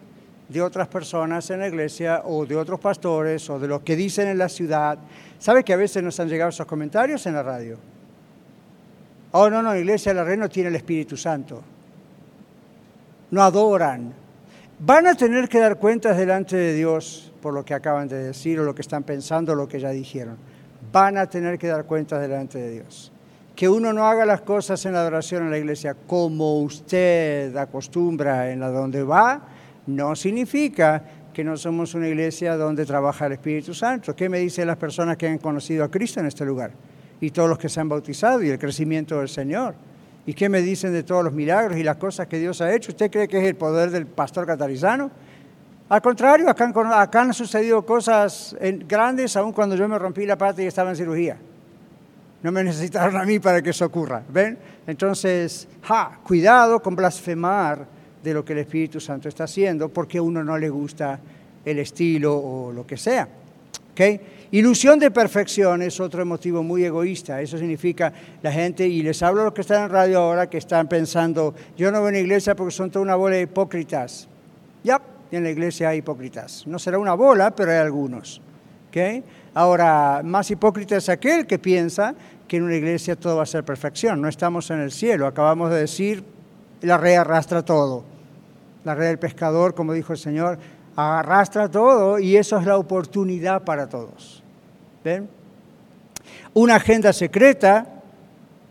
de otras personas en la iglesia o de otros pastores o de lo que dicen en la ciudad. ¿Sabe que a veces nos han llegado esos comentarios en la radio? Oh, no, no, la iglesia de la red no tiene el Espíritu Santo. No adoran. Van a tener que dar cuentas delante de Dios por lo que acaban de decir o lo que están pensando o lo que ya dijeron. Van a tener que dar cuentas delante de Dios. Que uno no haga las cosas en la adoración en la iglesia como usted acostumbra en la donde va, no significa que no somos una iglesia donde trabaja el Espíritu Santo. ¿Qué me dicen las personas que han conocido a Cristo en este lugar? Y todos los que se han bautizado y el crecimiento del Señor. ¿Y qué me dicen de todos los milagros y las cosas que Dios ha hecho? ¿Usted cree que es el poder del pastor catarizano? Al contrario, acá, han sucedido cosas grandes aun cuando yo me rompí la pata y estaba en cirugía. No me necesitaron a mí para que eso ocurra. ¿Ven? Entonces, ja, cuidado con blasfemar de lo que el Espíritu Santo está haciendo porque a uno no le gusta el estilo o lo que sea. ¿Okay? Ilusión de perfección es otro motivo muy egoísta. Eso significa la gente, y les hablo a los que están en radio ahora, que están pensando, yo no voy a la iglesia porque son toda una bola de hipócritas. Ya, en la iglesia hay hipócritas. No será una bola, pero hay algunos. ¿Okay? Ahora, más hipócrita es aquel que piensa que en una iglesia todo va a ser perfección. No estamos en el cielo. Acabamos de decir, la red arrastra todo la red del pescador, como dijo el Señor, arrastra todo y eso es la oportunidad para todos. ¿Ven? Una agenda secreta,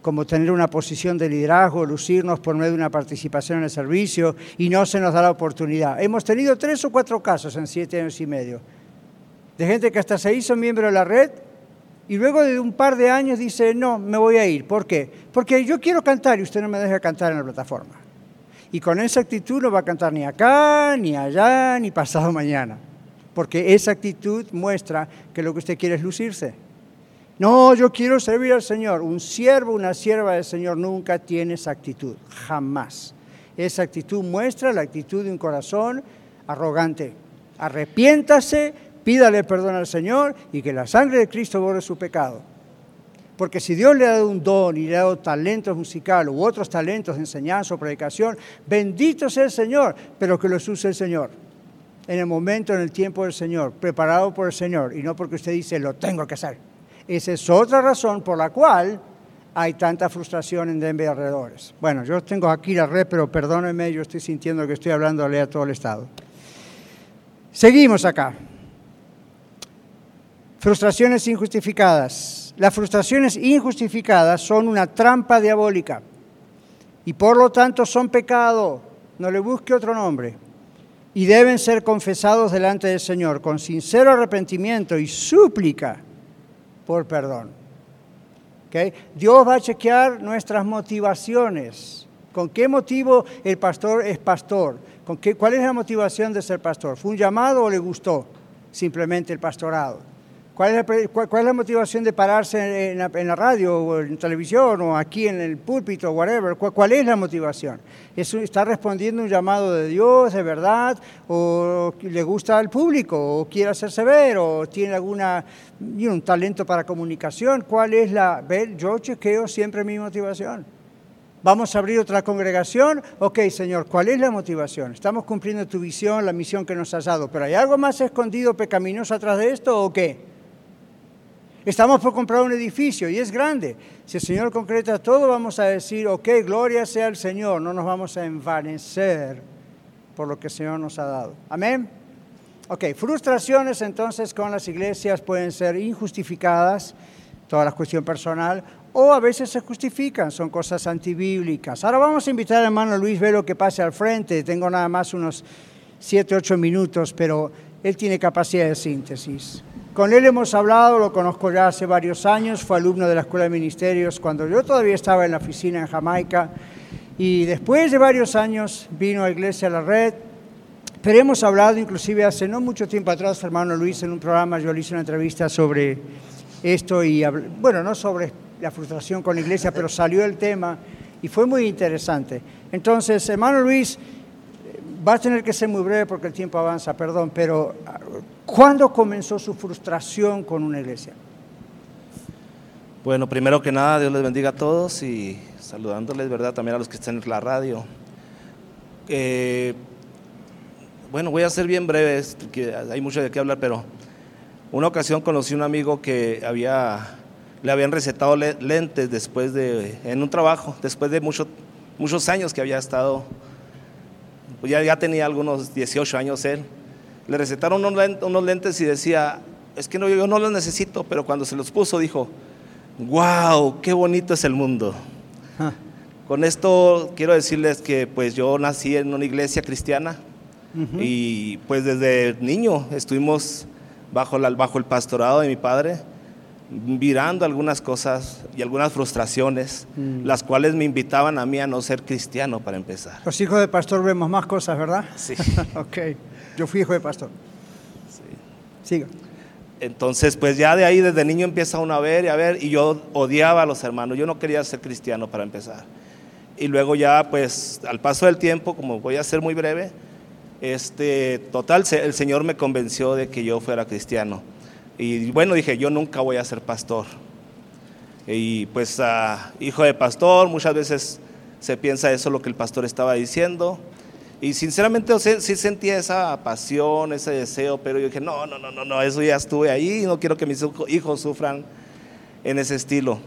como tener una posición de liderazgo, lucirnos por medio de una participación en el servicio y no se nos da la oportunidad. Hemos tenido tres o cuatro casos en siete años y medio de gente que hasta se hizo miembro de la red y luego de un par de años dice, no, me voy a ir. ¿Por qué? Porque yo quiero cantar y usted no me deja cantar en la plataforma. Y con esa actitud no va a cantar ni acá, ni allá, ni pasado mañana. Porque esa actitud muestra que lo que usted quiere es lucirse. No, yo quiero servir al Señor. Un siervo, una sierva del Señor nunca tiene esa actitud, jamás. Esa actitud muestra la actitud de un corazón arrogante. Arrepiéntase, pídale perdón al Señor y que la sangre de Cristo borre su pecado. Porque si Dios le ha dado un don y le ha dado talentos musicales u otros talentos de enseñanza o predicación, bendito sea el Señor, pero que los use el Señor. En el momento, en el tiempo del Señor, preparado por el Señor, y no porque usted dice, lo tengo que hacer. Esa es otra razón por la cual hay tanta frustración en Denver alrededores. Bueno, yo tengo aquí la red, pero perdónenme, yo estoy sintiendo que estoy hablando a todo el Estado. Seguimos acá. Frustraciones injustificadas. Las frustraciones injustificadas son una trampa diabólica y por lo tanto son pecado. No le busque otro nombre. Y deben ser confesados delante del Señor con sincero arrepentimiento y súplica por perdón. Dios va a chequear nuestras motivaciones. ¿Con qué motivo el pastor es pastor? ¿Con qué, ¿Cuál es la motivación de ser pastor? ¿Fue un llamado o le gustó simplemente el pastorado? ¿Cuál es, la, motivación de pararse en la, radio o en televisión o aquí en el púlpito o whatever? ¿Cuál, es la motivación? ¿Está respondiendo un llamado de Dios de verdad? ¿O le gusta al público? ¿O quiere hacerse ver? ¿O tiene alguna, un talento para comunicación? ¿Cuál es la...? Yo chequeo siempre mi motivación. ¿Vamos a abrir otra congregación? Ok, Señor, ¿cuál es la motivación? Estamos cumpliendo tu visión, la misión que nos has dado, pero ¿hay algo más escondido, pecaminoso atrás de esto o qué? Estamos por comprar un edificio y es grande. Si el Señor concreta todo, vamos a decir, ok, gloria sea al Señor, no nos vamos a envanecer por lo que el Señor nos ha dado. Amén. Ok, frustraciones entonces con las iglesias pueden ser injustificadas, toda la cuestión personal, o a veces se justifican, son cosas antibíblicas. Ahora vamos a invitar al hermano Luis Velo que pase al frente, tengo nada más unos 7, 8 minutos, pero él tiene capacidad de síntesis. Con él hemos hablado, lo conozco ya hace varios años, fue alumno de la Escuela de Ministerios cuando yo todavía estaba en la oficina en Jamaica y después de varios años vino a Iglesia La Red, pero hemos hablado inclusive hace no mucho tiempo atrás, hermano Luis, en un programa yo le hice una entrevista sobre esto y, bueno, no sobre la frustración con la iglesia, pero salió el tema y fue muy interesante. Entonces, hermano Luis, va a tener que ser muy breve porque el tiempo avanza, perdón, pero ¿cuándo comenzó su frustración con una iglesia? Bueno, primero que nada, Dios les bendiga a todos y saludándoles, ¿verdad? También a los que están en la radio. Eh, bueno, voy a ser bien breve, que hay mucho de qué hablar, pero una ocasión conocí a un amigo que había, le habían recetado lentes después de, en un trabajo, después de mucho, muchos años que había estado, pues ya, ya tenía algunos 18 años él. Le recetaron unos lentes y decía, es que no, yo no los necesito, pero cuando se los puso dijo, wow, qué bonito es el mundo. Ah. Con esto quiero decirles que pues yo nací en una iglesia cristiana y pues desde niño estuvimos bajo, bajo el pastorado de mi padre, mirando algunas cosas y algunas frustraciones, mm. las cuales me invitaban a mí a no ser cristiano para empezar. Los hijos de pastor vemos más cosas, ¿verdad? Sí. ok, yo fui hijo de pastor. Sí. Siga. Entonces, pues ya de ahí desde niño empieza uno a ver y a ver, y yo odiaba a los hermanos, yo no quería ser cristiano para empezar. Y luego ya, pues al paso del tiempo, como voy a ser muy breve, este, total, el Señor me convenció de que yo fuera cristiano. Y bueno, dije, yo nunca voy a ser pastor. Y pues, hijo de pastor, muchas veces se piensa eso lo que el pastor estaba diciendo. Y sinceramente sí sentía esa pasión, ese deseo, pero yo dije, no, no, no, no, no, eso ya estuve ahí, no quiero que mis hijos sufran en ese estilo.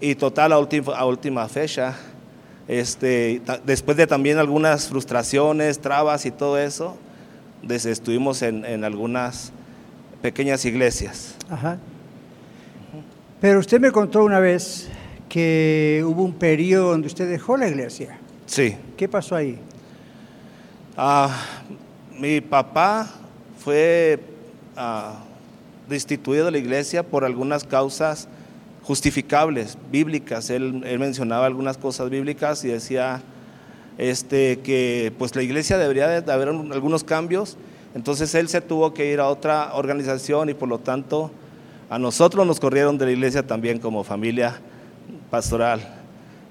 Y total, a última, a última fecha, este, después de también algunas frustraciones, trabas y todo eso, estuvimos en, en algunas pequeñas iglesias. Ajá. Pero usted me contó una vez que hubo un periodo donde usted dejó la iglesia. Sí. ¿Qué pasó ahí? Ah, mi papá fue ah, destituido de la iglesia por algunas causas justificables, bíblicas. Él, mencionaba algunas cosas bíblicas y decía este, que pues la iglesia debería de haber algunos cambios. Entonces él se tuvo que ir a otra organización y por lo tanto a nosotros nos corrieron de la iglesia también como familia pastoral.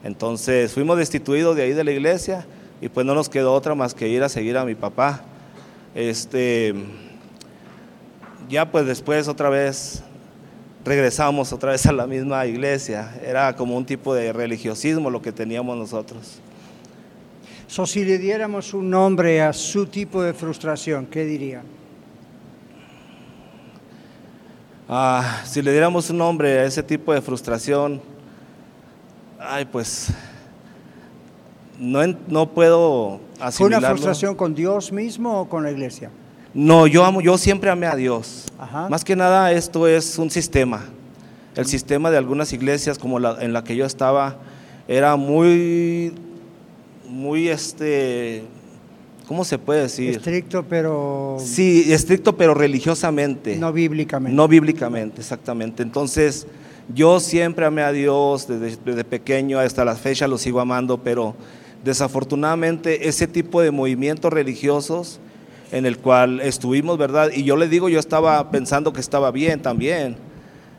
Entonces fuimos destituidos de ahí de la iglesia y pues no nos quedó otra más que ir a seguir a mi papá. Este, ya pues después otra vez regresamos otra vez a la misma iglesia. Era como un tipo de religiosismo lo que teníamos nosotros. So, si le diéramos un nombre a su tipo de frustración, ¿qué diría? Ah, si le diéramos un nombre a ese tipo de frustración, ay, pues no, no puedo asimilarlo. ¿Fue una frustración con Dios mismo o con la iglesia? No, yo amo, yo siempre amé a Dios. Más que nada esto es un sistema. El sistema de algunas iglesias como la en la que yo estaba era muy muy este ¿cómo se puede decir? Estricto, pero Sí, estricto pero religiosamente. No bíblicamente. No bíblicamente, exactamente. Entonces, yo siempre amé a Dios desde, desde pequeño hasta la fecha lo sigo amando, pero desafortunadamente ese tipo de movimientos religiosos en el cual estuvimos, ¿verdad? Y yo le digo, yo estaba pensando que estaba bien también.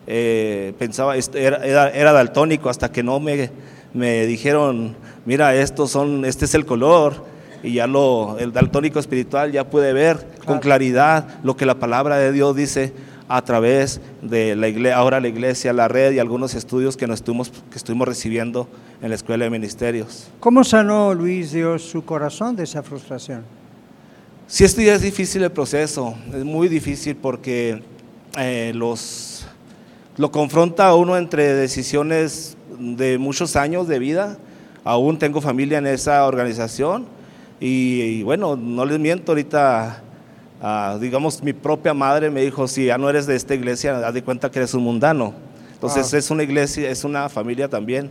Eh, pensaba, era, era, daltónico hasta que no me, me dijeron, mira, estos son, este es el color. Y ya lo, el daltónico espiritual ya pude ver con claridad lo que la palabra de Dios dice a través de la iglesia, ahora la iglesia, la red y algunos estudios que, nos estuvimos, que estuvimos recibiendo en la escuela de ministerios. ¿Cómo sanó Luis Dios su corazón de esa frustración? Sí, este es difícil el proceso, es muy difícil porque eh, los, lo confronta a uno entre decisiones de muchos años de vida. Aún tengo familia en esa organización y, bueno, no les miento, ahorita, ah, digamos, mi propia madre me dijo, si ya no eres de esta iglesia, haz de cuenta que eres un mundano. Entonces es una iglesia, es una familia también,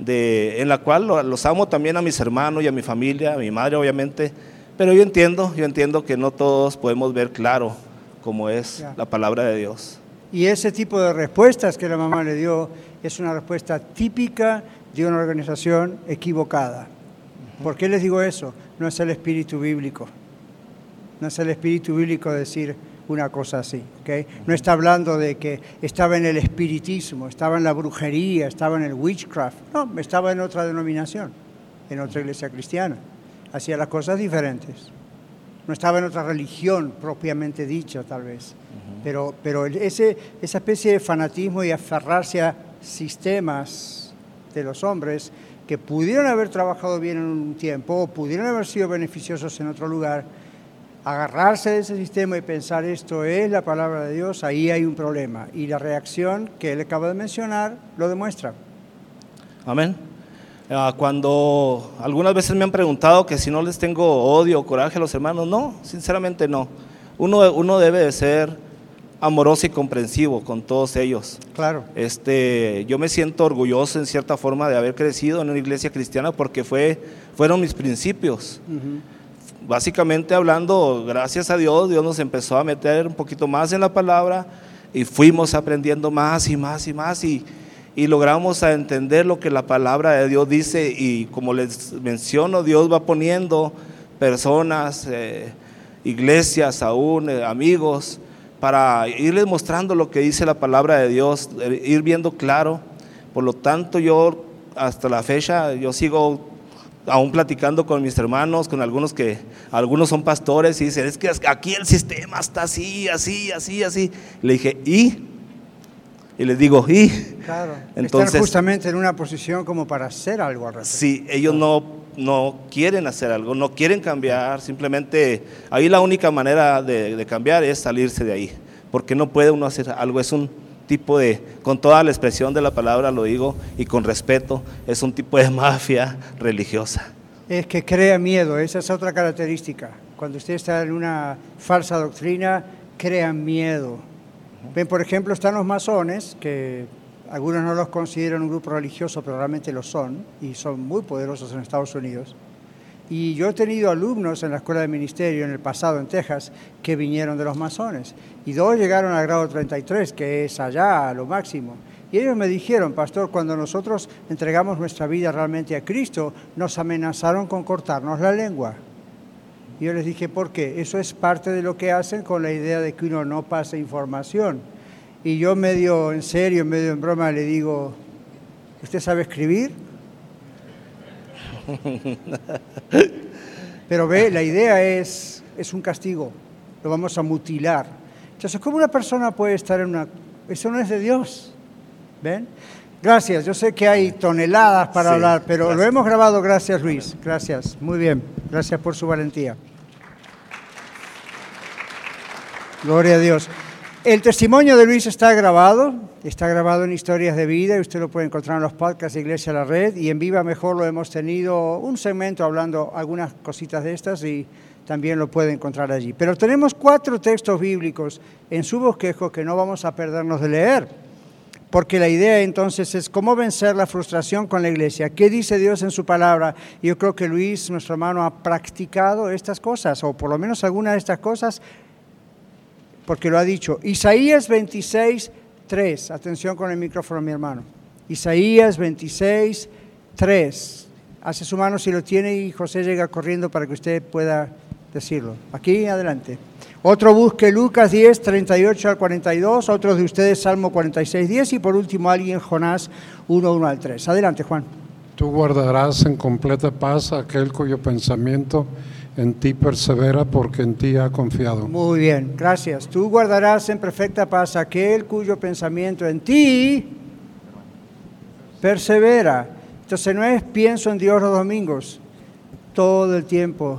de, en la cual los amo también a mis hermanos y a mi familia, a mi madre obviamente pero yo entiendo, yo entiendo que no todos podemos ver claro cómo es la palabra de Dios. Y ese tipo de respuestas que la mamá le dio es una respuesta típica de una organización equivocada. ¿Por qué les digo eso? No es el espíritu bíblico. No es el espíritu bíblico decir, una cosa así. ¿okay? No está hablando de que estaba en el espiritismo, estaba en la brujería, estaba en el witchcraft. No, estaba en otra denominación, en otra iglesia cristiana. Hacía las cosas diferentes. No estaba en otra religión propiamente dicha, tal vez. Pero, pero ese, esa especie de fanatismo y aferrarse a sistemas de los hombres que pudieron haber trabajado bien en un tiempo o pudieron haber sido beneficiosos en otro lugar, agarrarse de ese sistema y pensar esto es la palabra de Dios, ahí hay un problema. Y la reacción que él acaba de mencionar lo demuestra. Amén. Ah, cuando algunas veces me han preguntado que si no les tengo odio o coraje a los hermanos, no, sinceramente no. Uno, uno debe de ser amoroso y comprensivo con todos ellos. Claro. Este, yo me siento orgulloso en cierta forma de haber crecido en una iglesia cristiana porque fue, fueron mis principios. Básicamente hablando, gracias a Dios, Dios nos empezó a meter un poquito más en la palabra y fuimos aprendiendo más y más y más y, y logramos a entender lo que la palabra de Dios dice y como les menciono, Dios va poniendo personas, eh, iglesias aún, eh, amigos, para irles mostrando lo que dice la palabra de Dios, eh, ir viendo claro. Por lo tanto, yo hasta la fecha, yo sigo aún platicando con mis hermanos, con algunos que, algunos son pastores y dicen, es que aquí el sistema está así, así, así, así. Le dije, ¿y? Y les digo, ¿y? Claro. Entonces, Están justamente en una posición como para hacer algo al respecto. Sí, ellos no, no quieren hacer algo, no quieren cambiar, simplemente ahí la única manera de, de cambiar es salirse de ahí, porque no puede uno hacer algo, es un tipo de, con toda la expresión de la palabra lo digo y con respeto, es un tipo de mafia religiosa. Es que crea miedo, esa es otra característica. Cuando usted está en una falsa doctrina, crea miedo. Ven, por ejemplo, están los masones, que algunos no los consideran un grupo religioso, pero realmente lo son, y son muy poderosos en Estados Unidos. Y yo he tenido alumnos en la escuela de ministerio en el pasado en Texas que vinieron de los masones. Y dos llegaron al grado 33, que es allá lo máximo. Y ellos me dijeron, pastor, cuando nosotros entregamos nuestra vida realmente a Cristo, nos amenazaron con cortarnos la lengua. Y yo les dije, ¿por qué? Eso es parte de lo que hacen con la idea de que uno no pase información. Y yo medio en serio, medio en broma, le digo, ¿usted sabe escribir? Pero ve, la idea es, es un castigo, lo vamos a mutilar. Entonces, ¿cómo una persona puede estar en una... Eso no es de Dios, ¿ven? Gracias, yo sé que hay toneladas para hablar, pero lo hemos grabado, gracias Luis, gracias, muy bien, gracias por su valentía. Gloria a Dios. El testimonio de Luis está grabado, está grabado en Historias de Vida y usted lo puede encontrar en los podcasts de Iglesia La Red y en Viva Mejor lo hemos tenido un segmento hablando algunas cositas de estas y también lo puede encontrar allí. Pero tenemos cuatro textos bíblicos en su bosquejo que no vamos a perdernos de leer, porque la idea entonces es cómo vencer la frustración con la iglesia. ¿Qué dice Dios en su palabra? Yo creo que Luis, nuestro hermano, ha practicado estas cosas, o por lo menos algunas de estas cosas porque lo ha dicho. Isaías 26, 3. Atención con el micrófono, mi hermano. Isaías 26, 3. Hace su mano si lo tiene y José llega corriendo para que usted pueda decirlo. Aquí, adelante. Otro busque Lucas 10, 38 al 42. Otros de ustedes Salmo 46, 10. Y por último alguien Jonás 1, 1 al 3. Adelante, Juan. Tú guardarás en completa paz aquel cuyo pensamiento en ti persevera porque en ti ha confiado. Muy bien, gracias. Tú guardarás en perfecta paz aquel cuyo pensamiento en ti persevera. Entonces no es pienso en Dios los domingos, todo el tiempo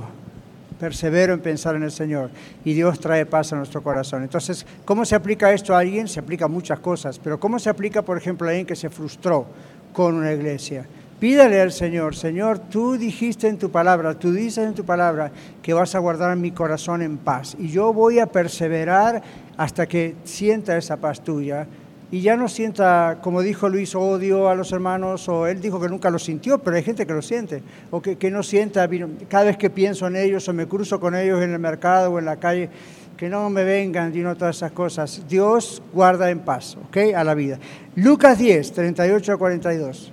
persevero en pensar en el Señor y Dios trae paz a nuestro corazón. Entonces, ¿cómo se aplica esto a alguien? Se aplica a muchas cosas, pero ¿cómo se aplica, por ejemplo, a alguien que se frustró con una iglesia? Pídale al Señor, Señor, tú dijiste en tu palabra, tú dices en tu palabra que vas a guardar mi corazón en paz. Y yo voy a perseverar hasta que sienta esa paz tuya. Y ya no sienta, como dijo Luis, odio a los hermanos, o él dijo que nunca lo sintió, pero hay gente que lo siente, o que, no sienta, cada vez que pienso en ellos o me cruzo con ellos en el mercado o en la calle, que no me vengan, y no todas esas cosas. Dios guarda en paz, ¿ok? A la vida. Lucas 10, 38 a 42.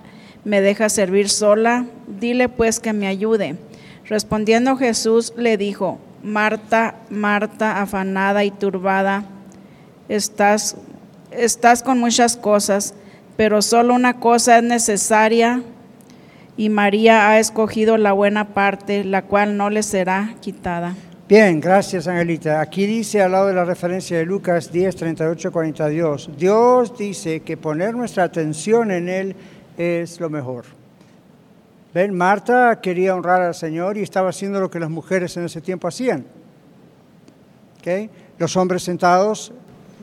me deja servir sola? Dile pues que me ayude. Respondiendo Jesús le dijo, Marta, Marta, afanada y turbada, estás, estás con muchas cosas, pero solo una cosa es necesaria y María ha escogido la buena parte, la cual no le será quitada. Bien, gracias Angelita. Aquí dice al lado de la referencia de Lucas 10, 38, 42, Dios dice que poner nuestra atención en Él es lo mejor. Ven, Marta quería honrar al Señor y estaba haciendo lo que las mujeres en ese tiempo hacían. ¿Okay? Los hombres sentados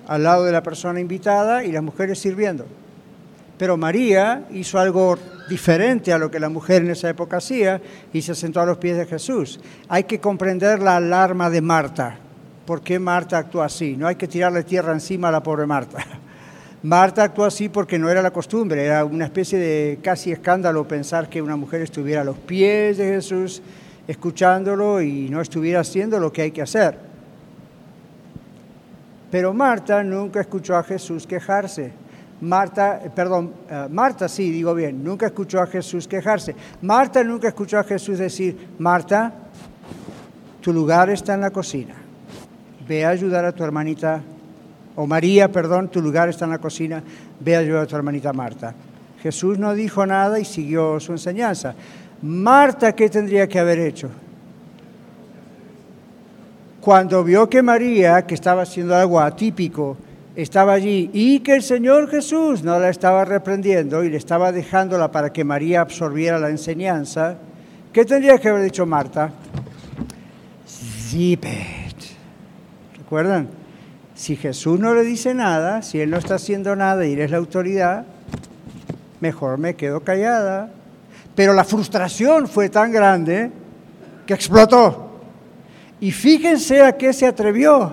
al lado de la persona invitada y las mujeres sirviendo. Pero María hizo algo diferente a lo que la mujer en esa época hacía y se sentó a los pies de Jesús. Hay que comprender la alarma de Marta. ¿Por qué Marta actuó así? No hay que tirarle tierra encima a la pobre Marta. Marta actuó así porque no era la costumbre, era una especie de casi escándalo pensar que una mujer estuviera a los pies de Jesús escuchándolo y no estuviera haciendo lo que hay que hacer. Pero Marta nunca escuchó a Jesús quejarse. Marta, eh, perdón, eh, Marta sí, digo bien, nunca escuchó a Jesús quejarse. Marta nunca escuchó a Jesús decir, Marta, tu lugar está en la cocina. Ve a ayudar a tu hermanita o María, perdón, tu lugar está en la cocina, ve a ayudar a tu hermanita Marta. Jesús no dijo nada y siguió su enseñanza. Marta, ¿qué tendría que haber hecho? Cuando vio que María, que estaba haciendo algo atípico, estaba allí y que el Señor Jesús no la estaba reprendiendo y le estaba dejándola para que María absorbiera la enseñanza, ¿qué tendría que haber dicho Marta? Zip ¿Recuerdan? Si Jesús no le dice nada, si Él no está haciendo nada y Él es la autoridad, mejor me quedo callada. Pero la frustración fue tan grande que explotó. Y fíjense a qué se atrevió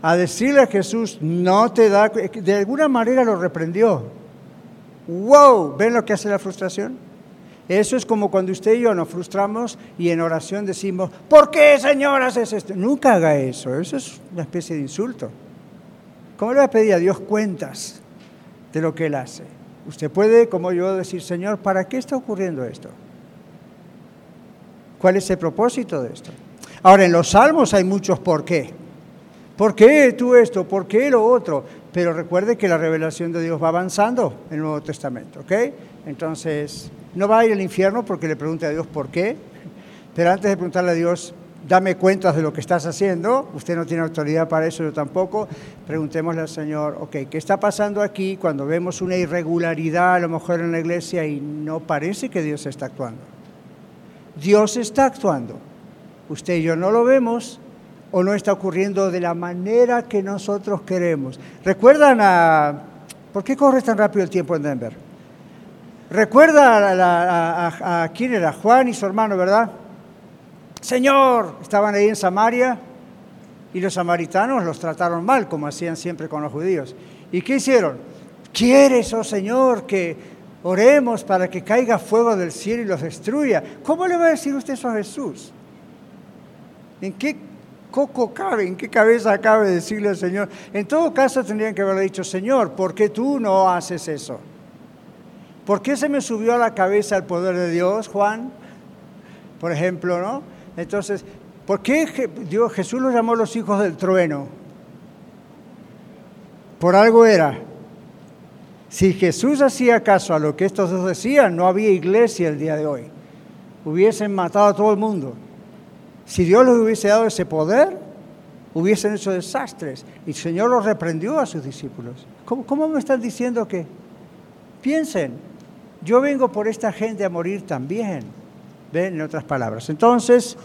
a decirle a Jesús, no te da, de alguna manera lo reprendió. ¡Wow! ¿Ven lo que hace la frustración? Eso es como cuando usted y yo nos frustramos y en oración decimos, ¿por qué Señor haces esto? Nunca haga eso, eso es una especie de insulto. ¿Cómo le va a pedir a Dios cuentas de lo que Él hace? Usted puede, como yo, decir, Señor, ¿para qué está ocurriendo esto? ¿Cuál es el propósito de esto? Ahora, en los salmos hay muchos por qué. ¿Por qué tú esto? ¿Por qué lo otro? Pero recuerde que la revelación de Dios va avanzando en el Nuevo Testamento, ¿ok? Entonces, no va a ir al infierno porque le pregunte a Dios por qué, pero antes de preguntarle a Dios dame cuentas de lo que estás haciendo, usted no tiene autoridad para eso, yo tampoco, preguntémosle al Señor, ok, ¿qué está pasando aquí cuando vemos una irregularidad a lo mejor en la iglesia y no parece que Dios está actuando? Dios está actuando, usted y yo no lo vemos o no está ocurriendo de la manera que nosotros queremos. ¿Recuerdan a... ¿Por qué corre tan rápido el tiempo en Denver? ¿Recuerda a, a quién era? Juan y su hermano, ¿verdad? Señor, estaban ahí en Samaria y los samaritanos los trataron mal, como hacían siempre con los judíos. ¿Y qué hicieron? ¿Quieres, oh Señor, que oremos para que caiga fuego del cielo y los destruya? ¿Cómo le va a decir usted eso a Jesús? ¿En qué coco cabe, en qué cabeza cabe decirle al Señor? En todo caso tendrían que haberle dicho, Señor, ¿por qué tú no haces eso? ¿Por qué se me subió a la cabeza el poder de Dios, Juan? Por ejemplo, ¿no? Entonces, ¿por qué Dios, Jesús los llamó los hijos del trueno? Por algo era. Si Jesús hacía caso a lo que estos dos decían, no había iglesia el día de hoy. Hubiesen matado a todo el mundo. Si Dios les hubiese dado ese poder, hubiesen hecho desastres. Y el Señor los reprendió a sus discípulos. ¿Cómo, cómo me están diciendo que? Piensen, yo vengo por esta gente a morir también. ¿Ven? En otras palabras. Entonces,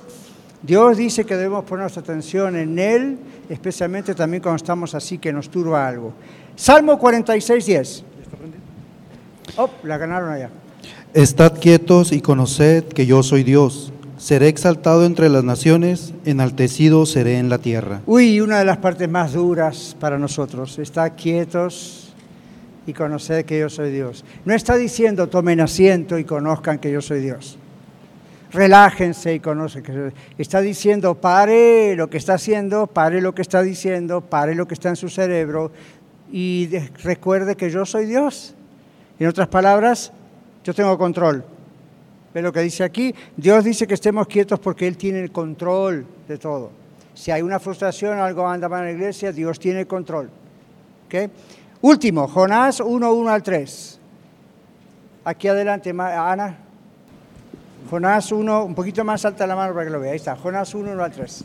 Dios dice que debemos poner nuestra atención en Él, especialmente también cuando estamos así que nos turba algo. Salmo 46, 10. Oh, la ganaron allá. Estad quietos y conoced que yo soy Dios. Seré exaltado entre las naciones, enaltecido seré en la tierra. Uy, una de las partes más duras para nosotros, estar quietos y conocer que yo soy Dios. No está diciendo tomen asiento y conozcan que yo soy Dios. Relájense y conocen que. Está diciendo pare lo que está haciendo, pare lo que está diciendo, pare lo que está en su cerebro y de- recuerde que yo soy Dios. En otras palabras, yo tengo control. ¿Ve lo que dice aquí? Dios dice que estemos quietos porque Él tiene el control de todo. Si hay una frustración, algo anda mal en la iglesia, Dios tiene el control. ¿Ok? Último, Jonás 1, 1 al 3. Aquí adelante, Ana. Jonás 1, un poquito más alta la mano para que lo vea. Ahí está, Jonás 1, 1 al 3.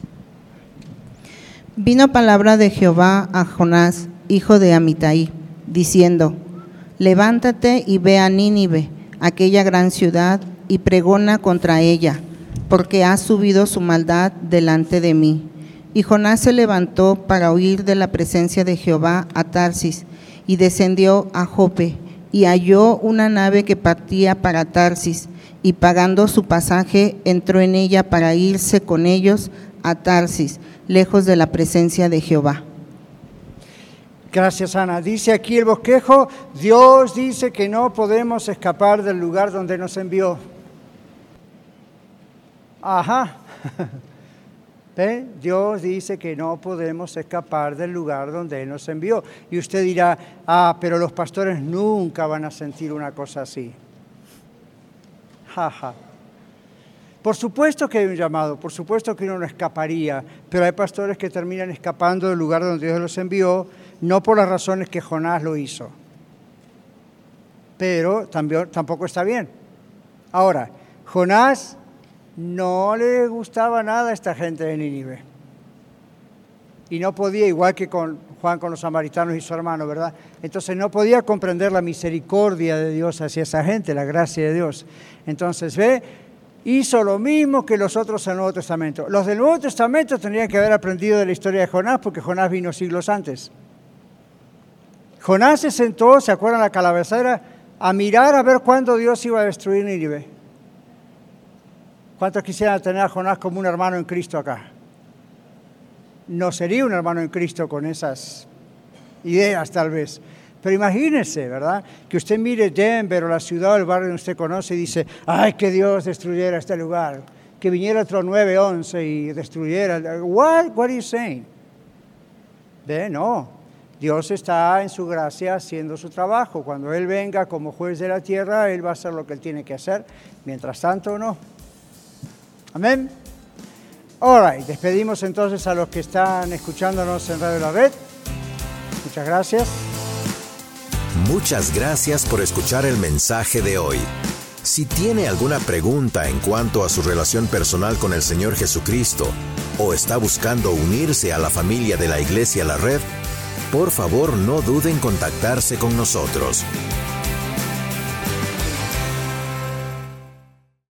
Vino palabra de Jehová a Jonás, hijo de Amitai, diciendo, Levántate y ve a Nínive, aquella gran ciudad, y pregona contra ella, porque ha subido su maldad delante de mí. Y Jonás se levantó para huir de la presencia de Jehová a Tarsis, y descendió a Jope, y halló una nave que partía para Tarsis, y pagando su pasaje, entró en ella para irse con ellos a Tarsis, lejos de la presencia de Jehová. Gracias, Ana. Dice aquí el bosquejo, Dios dice que no podemos escapar del lugar donde nos envió. Ajá. Dios dice que no podemos escapar del lugar donde Él nos envió. Y usted dirá, ah, pero los pastores nunca van a sentir una cosa así. Por supuesto que hay un llamado, por supuesto que uno no escaparía, pero hay pastores que terminan escapando del lugar donde Dios los envió, no por las razones que Jonás lo hizo. Pero tampoco está bien. Ahora, Jonás no le gustaba nada a esta gente de Nínive. Y no podía, igual que con Juan con los samaritanos y su hermano, ¿verdad? Entonces no podía comprender la misericordia de Dios hacia esa gente, la gracia de Dios. Entonces, ve, hizo lo mismo que los otros del Nuevo Testamento. Los del Nuevo Testamento tendrían que haber aprendido de la historia de Jonás, porque Jonás vino siglos antes. Jonás se sentó, ¿se acuerdan la calabacera? A mirar a ver cuándo Dios iba a destruir Nínive. ¿Cuántos quisieran tener a Jonás como un hermano en Cristo acá? No sería un hermano en Cristo con esas ideas tal vez. Pero imagínese, ¿verdad? Que usted mire Denver o la ciudad o el barrio que usted conoce y dice, ay, que Dios destruyera este lugar. Que viniera otro 911 y destruyera. What? What are you saying? ¿Ve? No. Dios está en su gracia haciendo su trabajo. Cuando Él venga como juez de la tierra, Él va a hacer lo que Él tiene que hacer. Mientras tanto, no. Amén. All right. Despedimos entonces a los que están escuchándonos en Radio La Red. Muchas gracias. Muchas gracias por escuchar el mensaje de hoy. Si tiene alguna pregunta en cuanto a su relación personal con el Señor Jesucristo o está buscando unirse a la familia de la Iglesia La Red, por favor no duden en contactarse con nosotros.